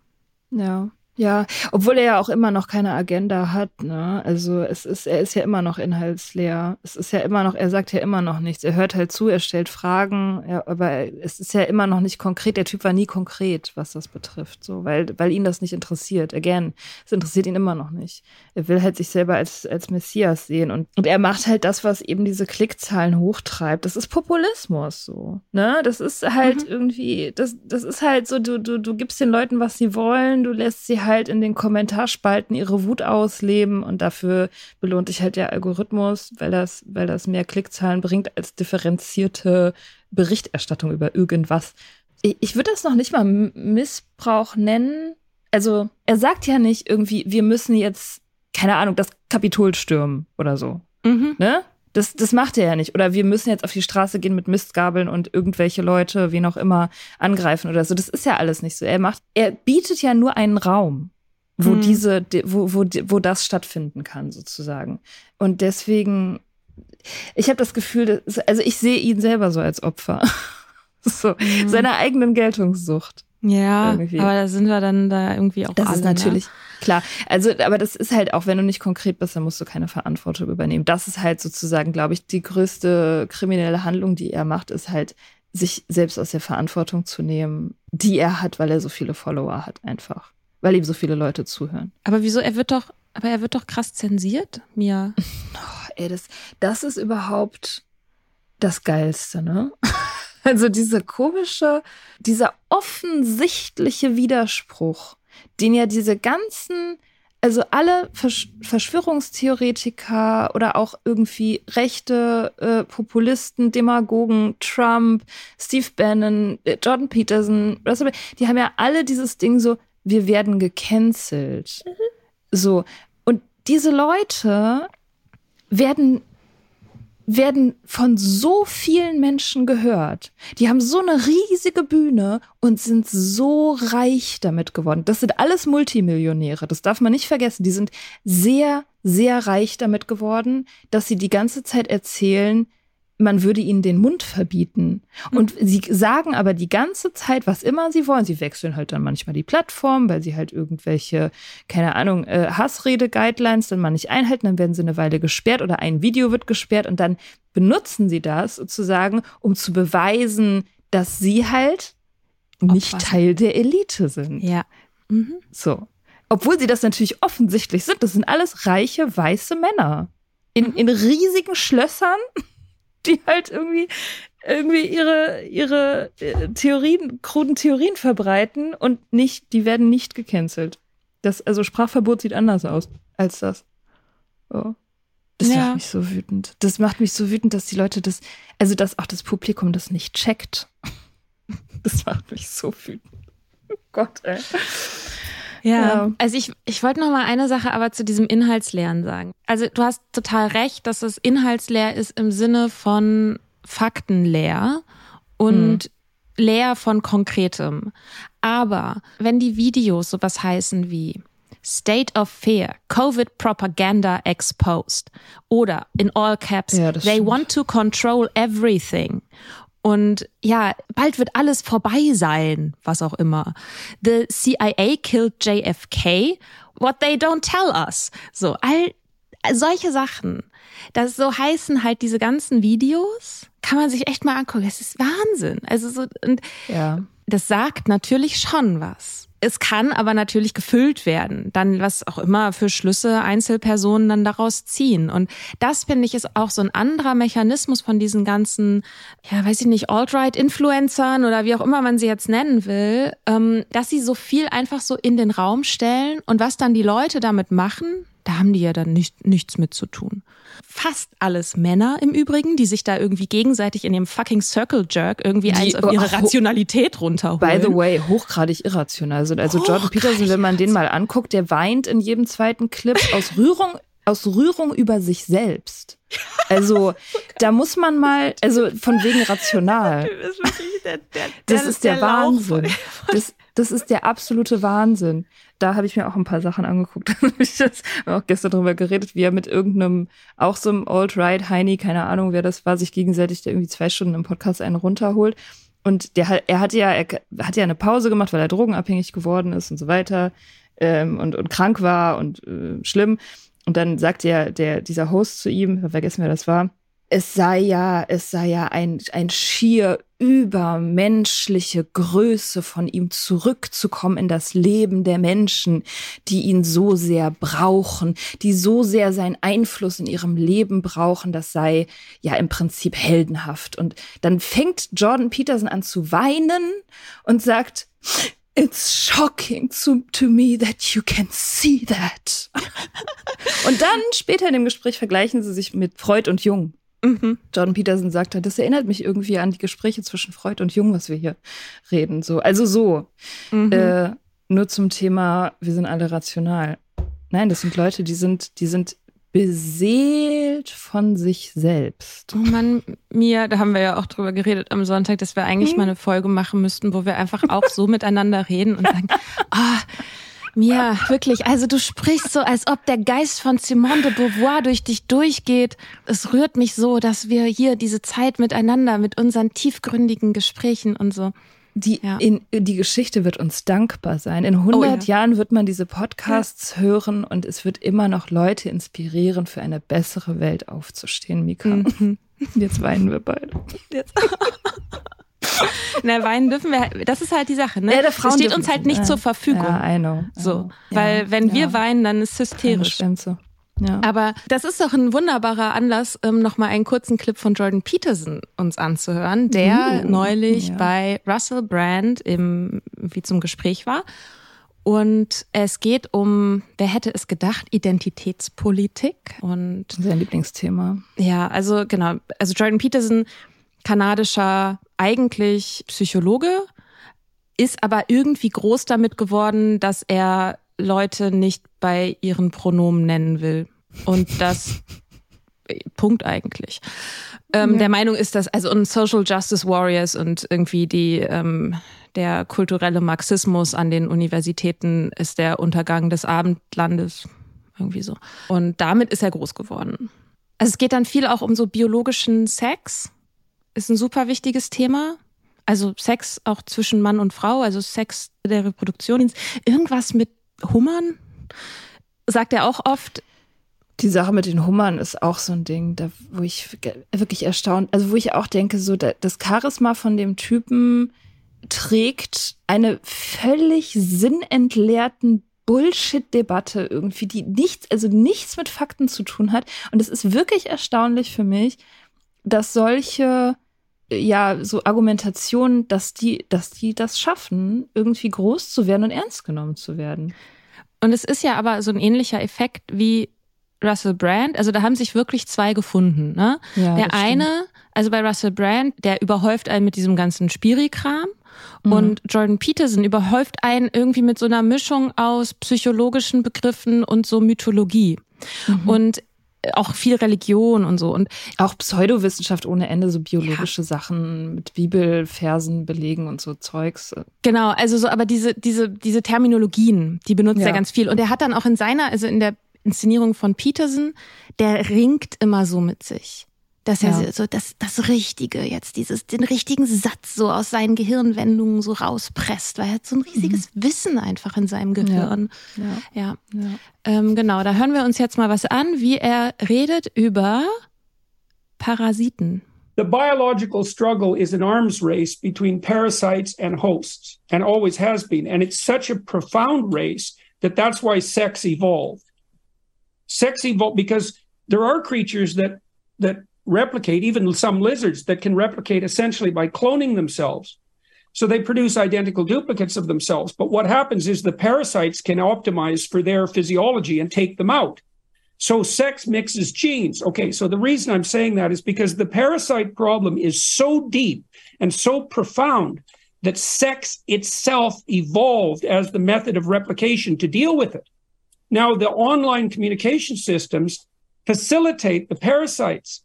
Ja. Ja, obwohl er ja auch immer noch keine Agenda hat, ne? Also es ist, er ist ja immer noch inhaltsleer. Es ist ja immer noch, er sagt ja immer noch nichts. Er hört halt zu, er stellt Fragen, ja, aber es ist ja immer noch nicht konkret. Der Typ war nie konkret, was das betrifft, so, weil, weil ihn das nicht interessiert. Again, es interessiert ihn immer noch nicht. Er will halt sich selber als, als Messias sehen und, und er macht halt das, was eben diese Klickzahlen hochtreibt. Das ist Populismus, so, ne? Das ist halt mhm. irgendwie, das, das ist halt so, du, du, du gibst den Leuten, was sie wollen, du lässt sie halt halt in den Kommentarspalten ihre Wut ausleben und dafür belohnt dich halt der Algorithmus, weil das, weil das mehr Klickzahlen bringt als differenzierte Berichterstattung über irgendwas. Ich würde das noch nicht mal Missbrauch nennen. Also er sagt ja nicht irgendwie, wir müssen jetzt, keine Ahnung, das Kapitol stürmen oder so. Mhm. Ne? Das, das macht er ja nicht. Oder wir müssen jetzt auf die Straße gehen mit Mistgabeln und irgendwelche Leute, wen auch immer, angreifen oder so. Das ist ja alles nicht so. Er macht, er bietet ja nur einen Raum, wo mhm. diese, wo, wo, wo das stattfinden kann, sozusagen. Und deswegen, ich habe das Gefühl, dass, also ich sehe ihn selber so als Opfer. so, mhm. seiner eigenen Geltungssucht. Ja, irgendwie. aber da sind wir dann da irgendwie auch Das alle, ist natürlich ne? klar. Also, aber das ist halt auch, wenn du nicht konkret bist, dann musst du keine Verantwortung übernehmen. Das ist halt sozusagen, glaube ich, die größte kriminelle Handlung, die er macht, ist halt, sich selbst aus der Verantwortung zu nehmen, die er hat, weil er so viele Follower hat, einfach. Weil ihm so viele Leute zuhören. Aber wieso? Er wird doch, aber er wird doch krass zensiert, Mia. Oh, ey, das, das ist überhaupt das Geilste, ne? Also dieser komische, dieser offensichtliche Widerspruch, den ja diese ganzen, also alle Versch Verschwörungstheoretiker oder auch irgendwie rechte äh, Populisten, Demagogen, Trump, Steve Bannon, äh, Jordan Peterson, die haben ja alle dieses Ding so, wir werden gecancelt. Mhm. So. Und diese Leute werden werden von so vielen Menschen gehört. Die haben so eine riesige Bühne und sind so reich damit geworden. Das sind alles Multimillionäre, das darf man nicht vergessen. Die sind sehr, sehr reich damit geworden, dass sie die ganze Zeit erzählen, man würde ihnen den Mund verbieten. Und mhm. sie sagen aber die ganze Zeit, was immer sie wollen. Sie wechseln halt dann manchmal die Plattform, weil sie halt irgendwelche, keine Ahnung, äh, Hassrede-Guidelines dann mal nicht einhalten. Dann werden sie eine Weile gesperrt oder ein Video wird gesperrt und dann benutzen sie das sozusagen, um zu beweisen, dass sie halt nicht Opfer. Teil der Elite sind. Ja. Mhm. So. Obwohl sie das natürlich offensichtlich sind. Das sind alles reiche, weiße Männer. In, mhm. in riesigen Schlössern die halt irgendwie irgendwie ihre ihre äh, Theorien, kruden Theorien verbreiten und nicht, die werden nicht gecancelt. Das also Sprachverbot sieht anders aus als das. Oh. Das ja. macht mich so wütend. Das macht mich so wütend, dass die Leute das, also dass auch das Publikum das nicht checkt. Das macht mich so wütend. Oh Gott, ey. Ja, ja, also ich, ich wollte noch mal eine Sache aber zu diesem Inhaltsleeren sagen. Also du hast total recht, dass es inhaltsleer ist im Sinne von faktenleer und mhm. leer von Konkretem. Aber wenn die Videos sowas heißen wie State of Fear, Covid Propaganda Exposed oder in all caps, ja, they stimmt. want to control everything und ja, bald wird alles vorbei sein, was auch immer. The CIA killed JFK. what they don't tell us. So, all solche Sachen. Das so heißen halt diese ganzen Videos, kann man sich echt mal angucken. Es ist Wahnsinn. Also so, und Ja. das sagt natürlich schon was. Es kann aber natürlich gefüllt werden, dann was auch immer für Schlüsse Einzelpersonen dann daraus ziehen. Und das finde ich ist auch so ein anderer Mechanismus von diesen ganzen, ja, weiß ich nicht, Alt-Right-Influencern oder wie auch immer man sie jetzt nennen will, ähm, dass sie so viel einfach so in den Raum stellen und was dann die Leute damit machen, da haben die ja dann nicht, nichts mit zu tun. Fast alles Männer im Übrigen, die sich da irgendwie gegenseitig in dem fucking Circle Jerk irgendwie Die- eins auf ihre oh, Rationalität runterholen. By the way, hochgradig irrational sind. Also Jordan Peterson, wenn man den mal anguckt, der weint in jedem zweiten Clip aus Rührung, aus Rührung über sich selbst. Also, da muss man mal, also von wegen rational. Das ist der, der, Das ist der, Wahnsinn. Das, das ist der absolute Wahnsinn. Da habe ich mir auch ein paar Sachen angeguckt. Ich haben auch gestern drüber geredet, wie er mit irgendeinem, auch so einem Alt-Right Heini, keine Ahnung, wer das war, sich gegenseitig da irgendwie zwei Stunden im Podcast einen runterholt. Und der, hat- er hatte ja, er hat ja eine Pause gemacht, weil er drogenabhängig geworden ist und so weiter ähm, und, und krank war und äh, schlimm. Und dann sagt der, der, dieser Host zu ihm, vergessen wer das war, es sei ja, es sei ja ein, ein schier übermenschliche Größe von ihm zurückzukommen in das Leben der Menschen, die ihn so sehr brauchen, die so sehr seinen Einfluss in ihrem Leben brauchen, das sei ja im Prinzip heldenhaft. Und dann fängt Jordan Peterson an zu weinen und sagt, It's shocking to, to me that you can see that. und dann später in dem Gespräch vergleichen sie sich mit Freud und Jung. Mhm. Jordan Peterson sagt halt, das erinnert mich irgendwie an die Gespräche zwischen Freud und Jung, was wir hier reden. So, also so. Mhm. Äh, nur zum Thema, wir sind alle rational. Nein, das sind Leute, die sind, die sind beseelt von sich selbst. Oh Mann, Mia, da haben wir ja auch drüber geredet am Sonntag, dass wir eigentlich Mhm. mal eine Folge machen müssten, wo wir einfach auch so miteinander reden und sagen, ah, Mia, wirklich, also du sprichst so, als ob der Geist von Simone de Beauvoir durch dich durchgeht. Es rührt mich so, dass wir hier diese Zeit miteinander mit unseren tiefgründigen Gesprächen und so. Die, Ja. in, die Geschichte wird uns dankbar sein. In 100 Oh ja. Jahren wird man diese Podcasts hören und es wird immer noch Leute inspirieren, für eine bessere Welt aufzustehen, Mika. Mhm. Jetzt weinen wir beide. Jetzt. Na, weinen dürfen wir, das ist halt die Sache, ne? Ja, das steht uns halt nicht ja. zur Verfügung. Ja, I know. So, know. weil Ja, wenn wir ja. weinen, dann ist hysterisch. Schwänze. Ja. Aber das ist doch ein wunderbarer Anlass, ähm, nochmal einen kurzen Clip von Jordan Peterson uns anzuhören, der Uh, neulich ja. bei Russell Brand im, wie zum Gespräch war. Und es geht um, wer hätte es gedacht, Identitätspolitik. Und Sein Lieblingsthema. ja, also genau, also Jordan Peterson, kanadischer, eigentlich Psychologe, ist aber irgendwie groß damit geworden, dass er Leute nicht bei ihren Pronomen nennen will. Und das Punkt eigentlich. Ähm, Der Meinung ist, dass also und Social Justice Warriors und irgendwie die ähm, der kulturelle Marxismus an den Universitäten ist der Untergang des Abendlandes irgendwie so. Und damit ist er groß geworden. Also es geht dann viel auch um so biologischen Sex. Ist ein super wichtiges Thema. Also Sex auch zwischen Mann und Frau, also Sex der Reproduktion. Irgendwas mit Hummern, sagt er auch oft. Die Sache mit den Hummern ist auch so ein Ding, da, wo ich wirklich erstaunt, also wo ich auch denke, so da- das Charisma von dem Typen trägt eine völlig sinnentleerten Bullshit-Debatte irgendwie, die nichts, also nichts mit Fakten zu tun hat. Und es ist wirklich erstaunlich für mich, dass solche, ja, so Argumentationen, dass die, dass die das schaffen, irgendwie groß zu werden und ernst genommen zu werden. Und es ist ja aber so ein ähnlicher Effekt wie Russell Brand. Also da haben sich wirklich zwei gefunden. Ne? Ja, der stimmt. eine, also bei Russell Brand, der überhäuft einen mit diesem ganzen Spiri-Kram. Und Jordan Peterson überhäuft einen irgendwie mit so einer Mischung aus psychologischen Begriffen und so Mythologie. Und auch viel Religion und so. Und Auch Pseudowissenschaft ohne Ende, so biologische Sachen mit Bibelversen belegen und so Zeugs. Genau, also so, aber diese, diese, diese Terminologien, die benutzt Ja. er ganz viel. Und er hat dann auch in seiner, also in der Inszenierung von Peterson, der ringt immer so mit sich. Dass er ja. so das, das Richtige jetzt, dieses, den richtigen Satz so aus seinen Gehirnwendungen so rauspresst, weil er hat so ein riesiges mhm. Wissen einfach in seinem Gehirn. Ja. ja. ja. Ähm, genau, da hören wir uns jetzt mal was an, wie er redet über Parasiten. The biological struggle is an arms race between parasites and hosts, and always has been. And it's such a profound race that that's why sex evolved. Sex evolved because there are creatures that that replicate, even some lizards that can replicate essentially by cloning themselves. So they produce identical duplicates of themselves. But what happens is the parasites can optimize for their physiology and take them out. So sex mixes genes. Okay. So the reason I'm saying that is because the parasite problem is so deep and so profound that sex itself evolved as the method of replication to deal with it. Now, the online communication systems facilitate the parasites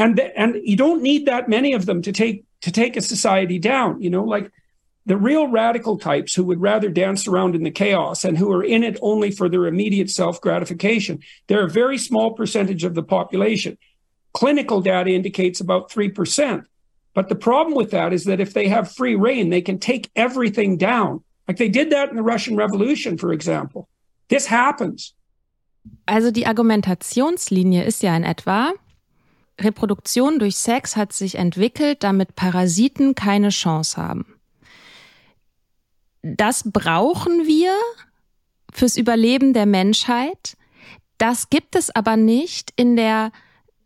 and the, and you don't need that many of them to take to take a society down you know like the real radical types who would rather dance around in the chaos and who are in it only for their immediate self gratification they're a very small percentage of the population. Clinical data indicates about 3% but the problem with that is that if they have free reign they can take everything down. Like they did that in the russian revolution for example. This happens. Also die argumentationslinie ist ja in etwa Reproduktion durch Sex hat sich entwickelt, damit Parasiten keine Chance haben. Das brauchen wir fürs Überleben der Menschheit. Das gibt es aber nicht in der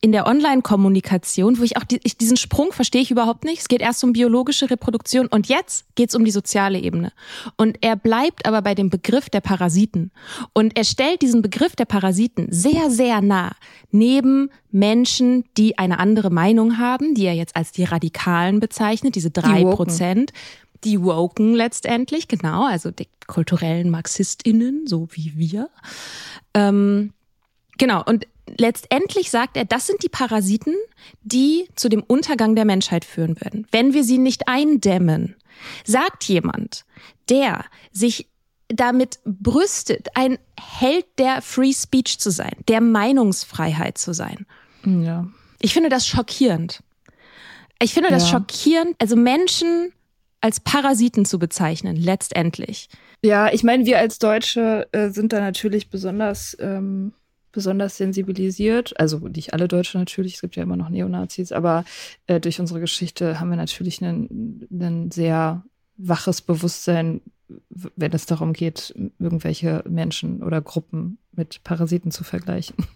in der Online-Kommunikation, wo ich auch die, ich, diesen Sprung verstehe ich überhaupt nicht. Es geht erst um biologische Reproduktion und jetzt geht es um die soziale Ebene. Und er bleibt aber bei dem Begriff der Parasiten. Und er stellt diesen Begriff der Parasiten sehr, sehr nah neben Menschen, die eine andere Meinung haben, die er jetzt als die Radikalen bezeichnet, diese drei Prozent. Die Woken letztendlich, genau, also die kulturellen MarxistInnen, so wie wir. Ähm, genau, und letztendlich sagt er, das sind die Parasiten, die zu dem Untergang der Menschheit führen würden, wenn wir sie nicht eindämmen. Sagt jemand, der sich damit brüstet, ein Held der Free Speech zu sein, der Meinungsfreiheit zu sein. Ja. Ich finde das schockierend. Ich finde das ja. schockierend, also Menschen als Parasiten zu bezeichnen, letztendlich. Ja, ich meine, wir als Deutsche äh, sind da natürlich besonders ähm, besonders sensibilisiert. Also nicht alle Deutsche natürlich, es gibt ja immer noch Neonazis, aber äh, durch unsere Geschichte haben wir natürlich ein sehr waches Bewusstsein, wenn es darum geht, irgendwelche Menschen oder Gruppen mit Parasiten zu vergleichen.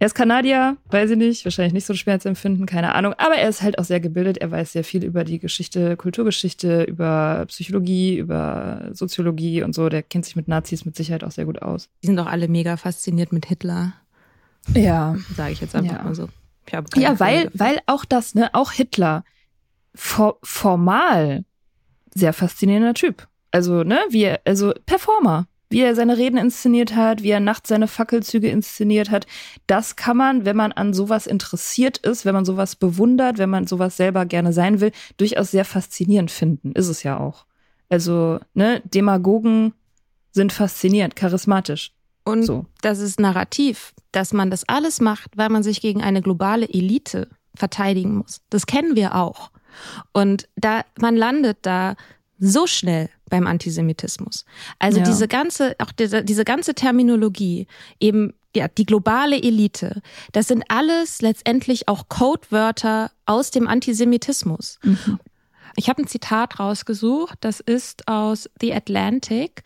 Er ist Kanadier, weiß ich nicht, wahrscheinlich nicht so schmerzempfinden, keine Ahnung, aber er ist halt auch sehr gebildet. Er weiß sehr viel über die Geschichte, Kulturgeschichte, über Psychologie, über Soziologie und so. Der kennt sich mit Nazis mit Sicherheit auch sehr gut aus. Die sind auch alle mega fasziniert mit Hitler. Ja. Sage ich jetzt einfach ja. mal so. ja, weil, weil auch das, ne, auch Hitler for formal sehr faszinierender Typ. Also, ne, wie er, also Performer wie er seine Reden inszeniert hat, wie er nachts seine Fackelzüge inszeniert hat. Das kann man, wenn man an sowas interessiert ist, wenn man sowas bewundert, wenn man sowas selber gerne sein will, durchaus sehr faszinierend finden. Ist es ja auch. Also, ne, Demagogen sind faszinierend, charismatisch. Und so. das ist narrativ, dass man das alles macht, weil man sich gegen eine globale Elite verteidigen muss. Das kennen wir auch. Und da, man landet da so schnell beim Antisemitismus. Also ja. diese ganze, auch diese, diese ganze Terminologie, eben ja, die globale Elite, das sind alles letztendlich auch Codewörter aus dem Antisemitismus. Mhm. Ich habe ein Zitat rausgesucht, das ist aus The Atlantic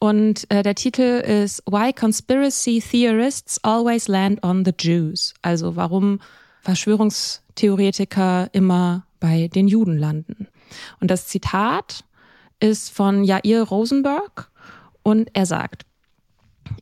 und äh, der Titel ist Why Conspiracy Theorists Always Land on the Jews. Also warum Verschwörungstheoretiker immer bei den Juden landen. Und das Zitat ist von Jair Rosenberg und er sagt,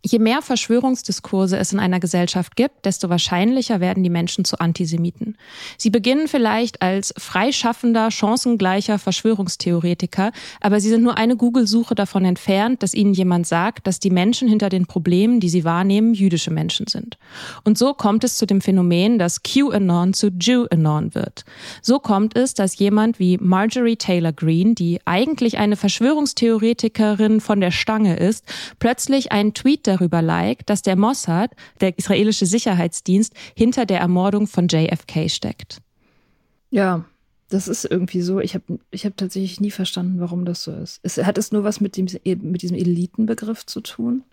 Je mehr Verschwörungsdiskurse es in einer Gesellschaft gibt, desto wahrscheinlicher werden die Menschen zu Antisemiten. Sie beginnen vielleicht als freischaffender, chancengleicher Verschwörungstheoretiker, aber sie sind nur eine Google-Suche davon entfernt, dass ihnen jemand sagt, dass die Menschen hinter den Problemen, die sie wahrnehmen, jüdische Menschen sind. Und so kommt es zu dem Phänomen, dass QAnon zu JewAnon wird. So kommt es, dass jemand wie Marjorie Taylor Greene, die eigentlich eine Verschwörungstheoretikerin von der Stange ist, plötzlich einen Tweet Tweet darüber liked, dass der Mossad, der israelische Sicherheitsdienst, hinter der Ermordung von JFK steckt. Ja, das ist irgendwie so. Ich habe ich hab tatsächlich nie verstanden, warum das so ist. Es, hat es nur was mit, dem, mit diesem Elitenbegriff zu tun?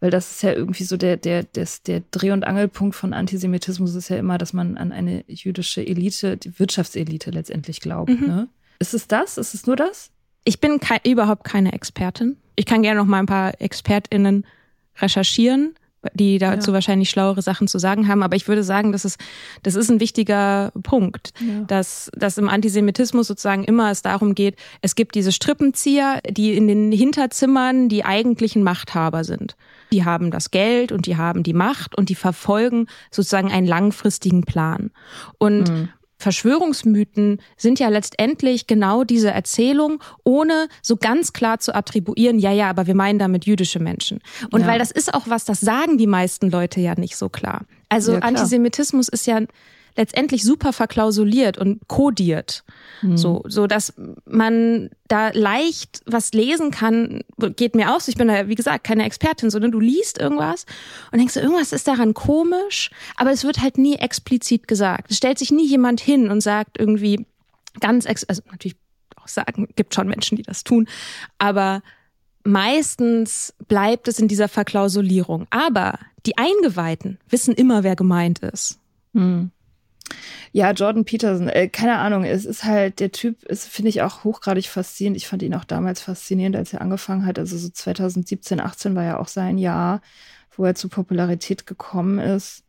Weil das ist ja irgendwie so der, der, des, der Dreh- und Angelpunkt von Antisemitismus ist ja immer, dass man an eine jüdische Elite, die Wirtschaftselite letztendlich glaubt. Mhm. Ne? Ist es das? Ist es nur das? Ich bin ke überhaupt keine Expertin. Ich kann gerne noch mal ein paar ExpertInnen recherchieren die dazu ja. wahrscheinlich schlauere Sachen zu sagen haben. Aber ich würde sagen, das ist, das ist ein wichtiger Punkt, ja. dass, dass im Antisemitismus sozusagen immer es darum geht, es gibt diese Strippenzieher, die in den Hinterzimmern die eigentlichen Machthaber sind. Die haben das Geld und die haben die Macht und die verfolgen sozusagen einen langfristigen Plan. Und mhm. Verschwörungsmythen sind ja letztendlich genau diese Erzählung, ohne so ganz klar zu attribuieren, ja, ja, aber wir meinen damit jüdische Menschen. Und ja. weil das ist auch was, das sagen die meisten Leute ja nicht so klar. Also ja, Antisemitismus ist ja letztendlich super verklausuliert und kodiert. Mhm. So, so dass man da leicht was lesen kann, geht mir aus. Ich bin da, wie gesagt, keine Expertin, sondern du liest irgendwas und denkst, irgendwas ist daran komisch, aber es wird halt nie explizit gesagt. Es stellt sich nie jemand hin und sagt irgendwie ganz, ex also natürlich auch sagen, gibt schon Menschen, die das tun, aber meistens bleibt es in dieser Verklausulierung. Aber die Eingeweihten wissen immer, wer gemeint ist. Hm. Ja, Jordan Peterson, äh, keine Ahnung, es ist halt, der Typ ist, finde ich, auch hochgradig faszinierend. Ich fand ihn auch damals faszinierend, als er angefangen hat. Also so 2017, 18 war ja auch sein Jahr, wo er zu Popularität gekommen ist.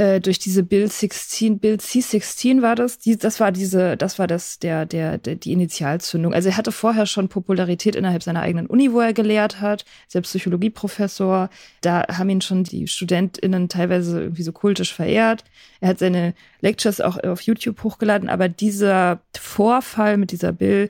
Äh, durch diese Bill 16, Bill C16 war das, die, das war diese, das war das, der, der, der, die Initialzündung. Also er hatte vorher schon Popularität innerhalb seiner eigenen Uni, wo er gelehrt hat, selbst Psychologieprofessor. Da haben ihn schon die StudentInnen teilweise irgendwie so kultisch verehrt. Er hat seine Lectures auch auf YouTube hochgeladen, aber dieser Vorfall mit dieser Bill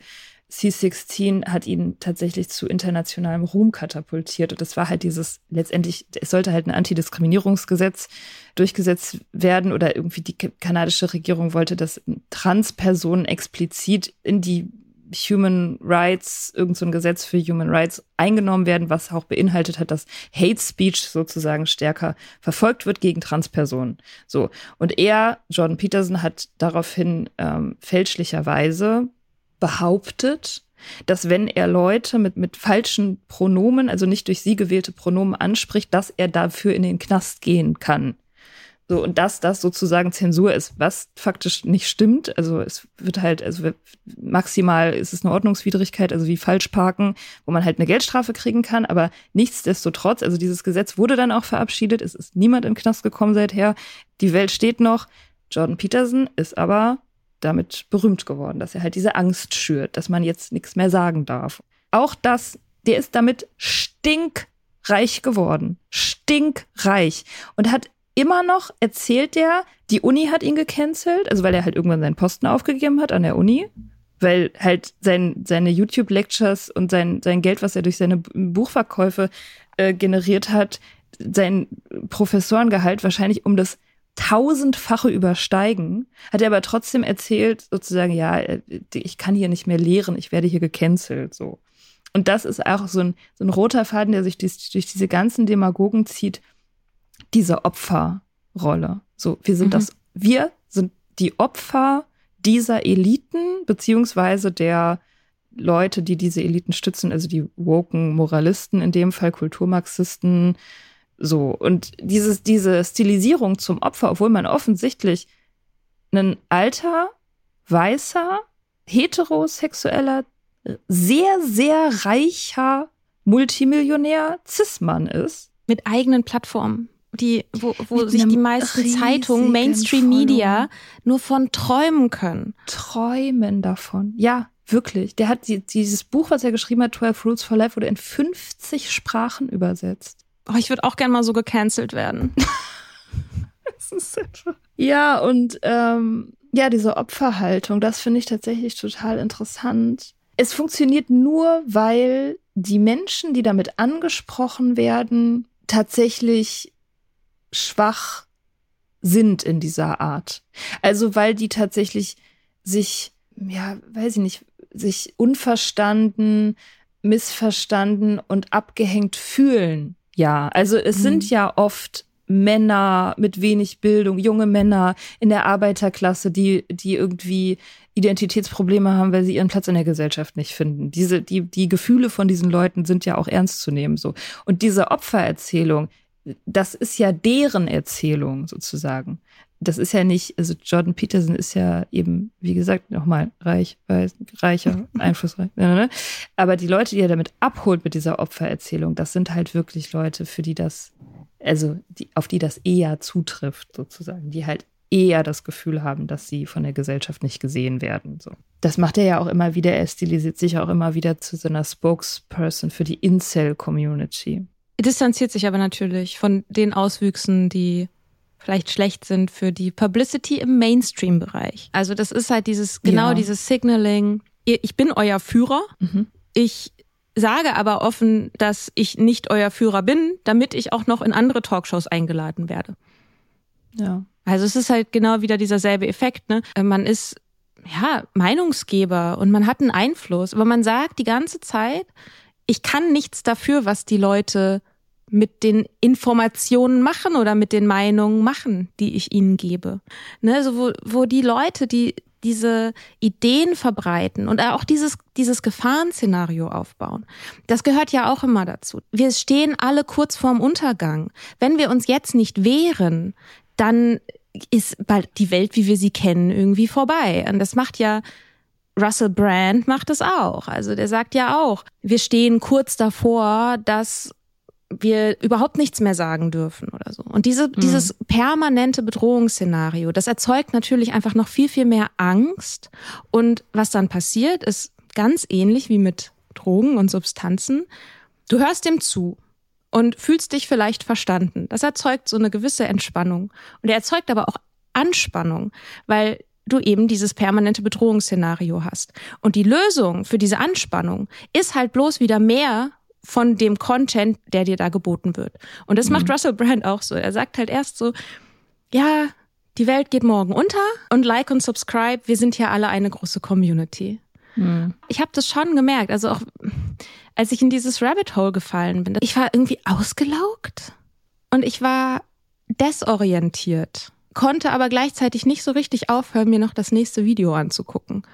C16 hat ihn tatsächlich zu internationalem Ruhm katapultiert. Und das war halt dieses, letztendlich, es sollte halt ein Antidiskriminierungsgesetz durchgesetzt werden oder irgendwie die kanadische Regierung wollte, dass Transpersonen explizit in die Human Rights, irgend so ein Gesetz für Human Rights eingenommen werden, was auch beinhaltet hat, dass Hate Speech sozusagen stärker verfolgt wird gegen Transpersonen. So. Und er, Jordan Peterson, hat daraufhin ähm, fälschlicherweise behauptet, dass wenn er Leute mit, mit falschen Pronomen, also nicht durch sie gewählte Pronomen anspricht, dass er dafür in den Knast gehen kann. So, und dass das sozusagen Zensur ist, was faktisch nicht stimmt. Also es wird halt, also maximal ist es eine Ordnungswidrigkeit, also wie Falschparken, wo man halt eine Geldstrafe kriegen kann. Aber nichtsdestotrotz, also dieses Gesetz wurde dann auch verabschiedet. Es ist niemand den Knast gekommen seither. Die Welt steht noch. Jordan Peterson ist aber damit berühmt geworden, dass er halt diese Angst schürt, dass man jetzt nichts mehr sagen darf. Auch das, der ist damit stinkreich geworden. Stinkreich. Und hat immer noch, erzählt der, die Uni hat ihn gecancelt, also weil er halt irgendwann seinen Posten aufgegeben hat an der Uni, weil halt sein, seine YouTube-Lectures und sein, sein Geld, was er durch seine Buchverkäufe äh, generiert hat, sein Professorengehalt wahrscheinlich um das tausendfache übersteigen, hat er aber trotzdem erzählt, sozusagen, ja, äh, ich kann hier nicht mehr lehren, ich werde hier gecancelt, so. Und das ist auch so ein, so ein roter Faden, der sich durch, durch diese ganzen Demagogen zieht, diese Opferrolle. So, wir sind mhm. das, wir sind die Opfer dieser Eliten, beziehungsweise der Leute, die diese Eliten stützen, also die woken Moralisten, in dem Fall Kulturmarxisten, so. Und dieses, diese Stilisierung zum Opfer, obwohl man offensichtlich ein alter, weißer, heterosexueller, sehr, sehr reicher Multimillionär Cis-Mann ist. Mit eigenen Plattformen. Die, wo, wo sich die meisten Zeitungen, Mainstream Media, nur von träumen können. Träumen davon. Ja, wirklich. Der hat die, dieses Buch, was er geschrieben hat, 12 Rules for Life, wurde in 50 Sprachen übersetzt. Oh, ich würde auch gern mal so gecancelt werden. Ja, und ähm, ja, diese Opferhaltung, das finde ich tatsächlich total interessant. Es funktioniert nur, weil die Menschen, die damit angesprochen werden, tatsächlich schwach sind in dieser Art. Also weil die tatsächlich sich, ja, weiß ich nicht, sich unverstanden, missverstanden und abgehängt fühlen. Ja, also es mhm. sind ja oft Männer mit wenig Bildung, junge Männer in der Arbeiterklasse, die, die irgendwie Identitätsprobleme haben, weil sie ihren Platz in der Gesellschaft nicht finden. Diese, die, die Gefühle von diesen Leuten sind ja auch ernst zu nehmen, so. Und diese Opfererzählung, das ist ja deren Erzählung sozusagen. Das ist ja nicht, also Jordan Peterson ist ja eben, wie gesagt, nochmal reich, weiß, reicher, einflussreich. Ne, ne, ne? Aber die Leute, die er damit abholt mit dieser Opfererzählung, das sind halt wirklich Leute, für die das also die, auf die das eher zutrifft, sozusagen, die halt eher das Gefühl haben, dass sie von der Gesellschaft nicht gesehen werden. So. Das macht er ja auch immer wieder, er stilisiert sich auch immer wieder zu so einer Spokesperson für die Incel-Community. Distanziert sich aber natürlich von den Auswüchsen, die vielleicht schlecht sind für die Publicity im Mainstream-Bereich. Also das ist halt dieses, genau ja. dieses Signaling, ich bin euer Führer, mhm. ich sage aber offen, dass ich nicht euer Führer bin, damit ich auch noch in andere Talkshows eingeladen werde. Ja. Also es ist halt genau wieder dieser selbe Effekt, ne? Man ist ja Meinungsgeber und man hat einen Einfluss, aber man sagt die ganze Zeit, ich kann nichts dafür, was die Leute mit den Informationen machen oder mit den Meinungen machen, die ich ihnen gebe. Ne, also wo, wo die Leute, die diese Ideen verbreiten und auch dieses, dieses Gefahrenszenario aufbauen. Das gehört ja auch immer dazu. Wir stehen alle kurz vorm Untergang. Wenn wir uns jetzt nicht wehren, dann ist bald die Welt, wie wir sie kennen, irgendwie vorbei. Und das macht ja Russell Brand macht es auch. Also der sagt ja auch, wir stehen kurz davor, dass wir überhaupt nichts mehr sagen dürfen oder so. Und diese, mhm. dieses permanente Bedrohungsszenario, das erzeugt natürlich einfach noch viel, viel mehr Angst. Und was dann passiert, ist ganz ähnlich wie mit Drogen und Substanzen. Du hörst dem zu und fühlst dich vielleicht verstanden. Das erzeugt so eine gewisse Entspannung. Und er erzeugt aber auch Anspannung, weil du eben dieses permanente Bedrohungsszenario hast. Und die Lösung für diese Anspannung ist halt bloß wieder mehr von dem Content, der dir da geboten wird. Und das mhm. macht Russell Brand auch so. Er sagt halt erst so, ja, die Welt geht morgen unter und like und subscribe, wir sind hier alle eine große Community. Mhm. Ich habe das schon gemerkt, also auch als ich in dieses Rabbit Hole gefallen bin, ich war irgendwie ausgelaugt und ich war desorientiert, konnte aber gleichzeitig nicht so richtig aufhören, mir noch das nächste Video anzugucken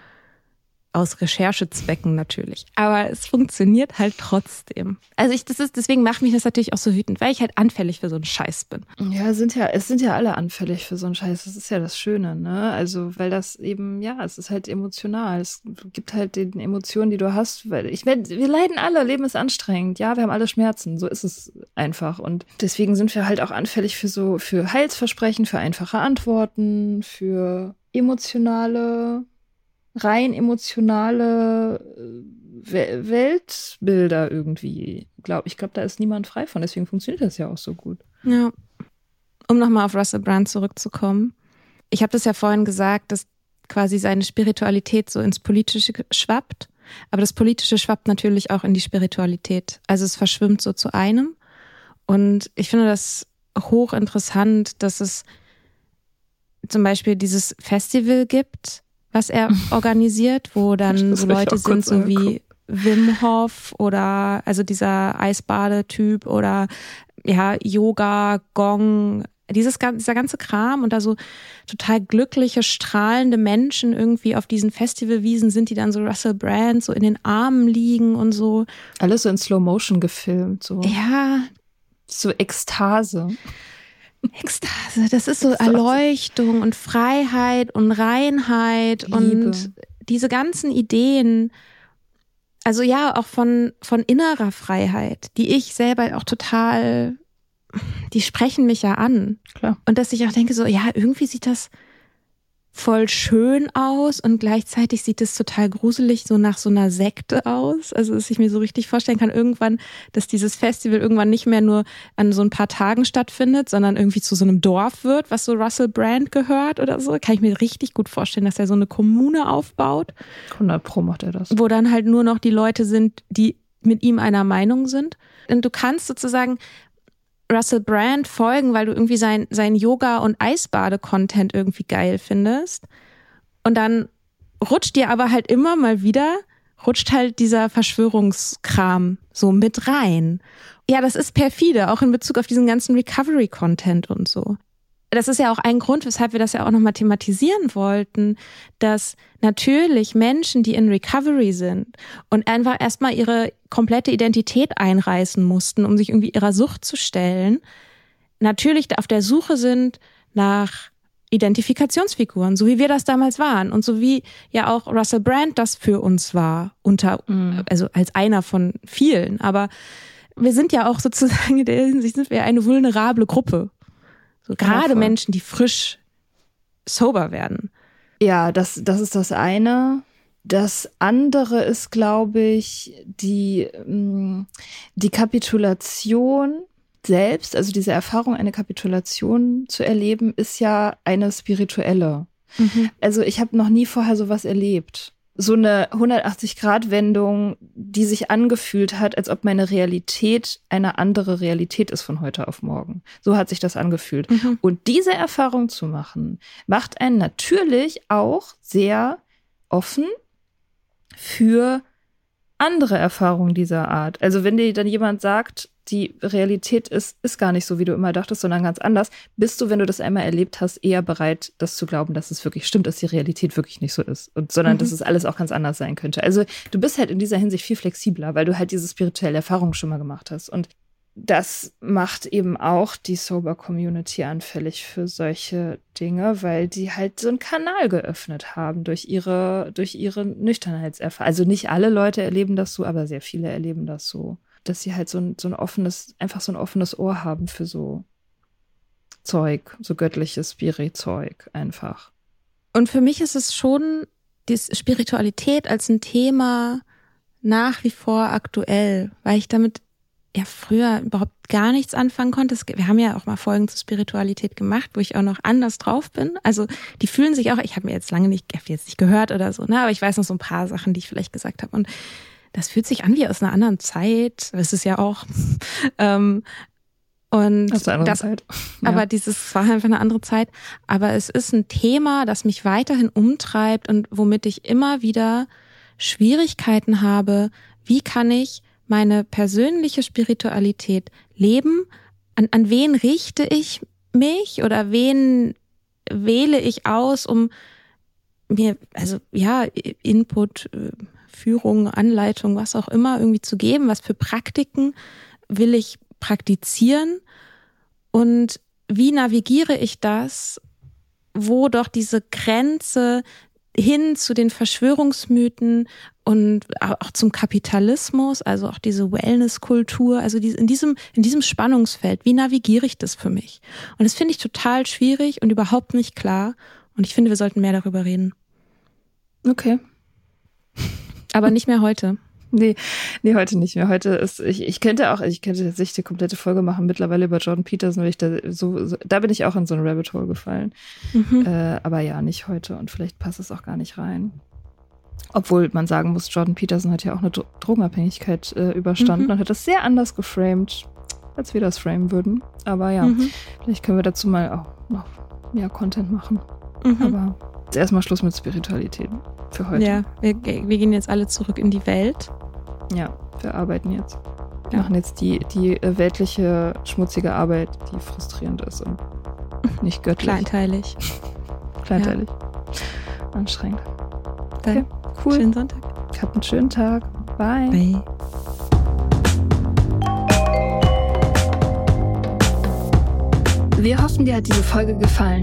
aus Recherchezwecken natürlich. Aber es funktioniert halt trotzdem. Also ich, das ist, deswegen macht mich das natürlich auch so wütend, weil ich halt anfällig für so einen Scheiß bin. Ja, sind ja, es sind ja alle anfällig für so einen Scheiß. Das ist ja das Schöne, ne? Also, weil das eben, ja, es ist halt emotional. Es gibt halt den Emotionen, die du hast, weil ich wir leiden alle, Leben ist anstrengend. Ja, wir haben alle Schmerzen. So ist es einfach. Und deswegen sind wir halt auch anfällig für so, für Heilsversprechen, für einfache Antworten, für emotionale rein emotionale äh, Weltbilder irgendwie. Ich glaube, da ist niemand frei von. Deswegen funktioniert das ja auch so gut. Ja. Um nochmal auf Russell Brand zurückzukommen. Ich habe das ja vorhin gesagt, dass quasi seine Spiritualität so ins Politische schwappt. Aber das Politische schwappt natürlich auch in die Spiritualität. Also es verschwimmt so zu einem. Und ich finde das hochinteressant, dass es zum Beispiel dieses Festival gibt, was er organisiert, wo dann so Leute sind, so wie Wim Hof oder also dieser Eisbadetyp oder ja, Yoga, Gong, dieses, dieser ganze Kram und da so total glückliche, strahlende Menschen irgendwie auf diesen Festivalwiesen sind, die dann so Russell Brand so in den Armen liegen und so. Alles so in Slow Motion gefilmt, so. Ja. So Ekstase. Ekstase, das ist so. Erleuchtung und Freiheit und Reinheit Liebe. und diese ganzen Ideen. Also ja, auch von, von innerer Freiheit, die ich selber auch total, die sprechen mich ja an. Klar. Und dass ich auch denke so, ja, irgendwie sieht das, voll schön aus und gleichzeitig sieht es total gruselig so nach so einer Sekte aus. Also, dass ich mir so richtig vorstellen kann, irgendwann, dass dieses Festival irgendwann nicht mehr nur an so ein paar Tagen stattfindet, sondern irgendwie zu so einem Dorf wird, was so Russell Brand gehört oder so. Kann ich mir richtig gut vorstellen, dass er so eine Kommune aufbaut. 100 Pro macht er das. Wo dann halt nur noch die Leute sind, die mit ihm einer Meinung sind. Und du kannst sozusagen Russell Brand folgen, weil du irgendwie sein, sein Yoga- und Eisbade-Content irgendwie geil findest. Und dann rutscht dir aber halt immer mal wieder rutscht halt dieser Verschwörungskram so mit rein. Ja, das ist perfide, auch in Bezug auf diesen ganzen Recovery-Content und so. Das ist ja auch ein Grund, weshalb wir das ja auch nochmal thematisieren wollten, dass natürlich Menschen, die in Recovery sind und einfach erstmal ihre komplette Identität einreißen mussten, um sich irgendwie ihrer Sucht zu stellen, natürlich auf der Suche sind nach Identifikationsfiguren, so wie wir das damals waren und so wie ja auch Russell Brand das für uns war, unter, mhm. also als einer von vielen. Aber wir sind ja auch sozusagen in der Hinsicht sind wir eine vulnerable Gruppe. So gerade ja, Menschen, die frisch sober werden. Ja, das, das ist das eine. Das andere ist, glaube ich, die, mm, die Kapitulation selbst, also diese Erfahrung, eine Kapitulation zu erleben, ist ja eine spirituelle. Mhm. Also ich habe noch nie vorher sowas erlebt. So eine 180-Grad-Wendung, die sich angefühlt hat, als ob meine Realität eine andere Realität ist von heute auf morgen. So hat sich das angefühlt. Mhm. Und diese Erfahrung zu machen, macht einen natürlich auch sehr offen für andere Erfahrungen dieser Art. Also wenn dir dann jemand sagt, die Realität ist, ist gar nicht so, wie du immer dachtest, sondern ganz anders, bist du, wenn du das einmal erlebt hast, eher bereit, das zu glauben, dass es wirklich stimmt, dass die Realität wirklich nicht so ist. Und, sondern mhm. dass es alles auch ganz anders sein könnte. Also du bist halt in dieser Hinsicht viel flexibler, weil du halt diese spirituelle Erfahrung schon mal gemacht hast. Und das macht eben auch die Sober Community anfällig für solche Dinge, weil die halt so einen Kanal geöffnet haben durch ihre, durch ihre Nüchternheitserfahrung. Also nicht alle Leute erleben das so, aber sehr viele erleben das so dass sie halt so ein, so ein offenes, einfach so ein offenes Ohr haben für so Zeug, so göttliches Spirit-Zeug einfach. Und für mich ist es schon die Spiritualität als ein Thema nach wie vor aktuell, weil ich damit ja früher überhaupt gar nichts anfangen konnte. Wir haben ja auch mal Folgen zur Spiritualität gemacht, wo ich auch noch anders drauf bin. Also die fühlen sich auch, ich habe mir jetzt lange nicht, jetzt nicht gehört oder so, ne, aber ich weiß noch so ein paar Sachen, die ich vielleicht gesagt habe. Und das fühlt sich an wie aus einer anderen Zeit. Das ist ja auch. ähm, und aus einer das, Zeit. Ja. Aber dieses war einfach eine andere Zeit. Aber es ist ein Thema, das mich weiterhin umtreibt und womit ich immer wieder Schwierigkeiten habe. Wie kann ich meine persönliche Spiritualität leben? An, an wen richte ich mich oder wen wähle ich aus, um mir, also ja, Input, äh, Führung, Anleitung, was auch immer irgendwie zu geben? Was für Praktiken will ich praktizieren? Und wie navigiere ich das, wo doch diese Grenze hin zu den Verschwörungsmythen und auch zum Kapitalismus, also auch diese Wellnesskultur, also in diesem, in diesem Spannungsfeld, wie navigiere ich das für mich? Und das finde ich total schwierig und überhaupt nicht klar. Und ich finde, wir sollten mehr darüber reden. Okay. Aber nicht mehr heute. Nee, nee, heute nicht mehr. Heute ist, ich, ich könnte auch, ich könnte tatsächlich die komplette Folge machen, mittlerweile über Jordan Peterson, weil ich da so, so da bin ich auch in so ein Rabbit Hole gefallen. Mhm. Äh, aber ja, nicht heute und vielleicht passt es auch gar nicht rein. Obwohl man sagen muss, Jordan Peterson hat ja auch eine Dro Drogenabhängigkeit äh, überstanden mhm. und hat das sehr anders geframed, als wir das framen würden. Aber ja, mhm. vielleicht können wir dazu mal auch noch mehr Content machen. Mhm. Aber jetzt erstmal Schluss mit Spiritualität für heute. Ja, wir, wir gehen jetzt alle zurück in die Welt. Ja, wir arbeiten jetzt. Wir ja. machen jetzt die, die äh, weltliche, schmutzige Arbeit, die frustrierend ist und nicht göttlich. Kleinteilig. Kleinteilig. Ja. Anstrengend. Okay, cool. Schönen Sonntag. Habt einen schönen Tag. Bye. Bye. Wir hoffen, dir hat diese Folge gefallen.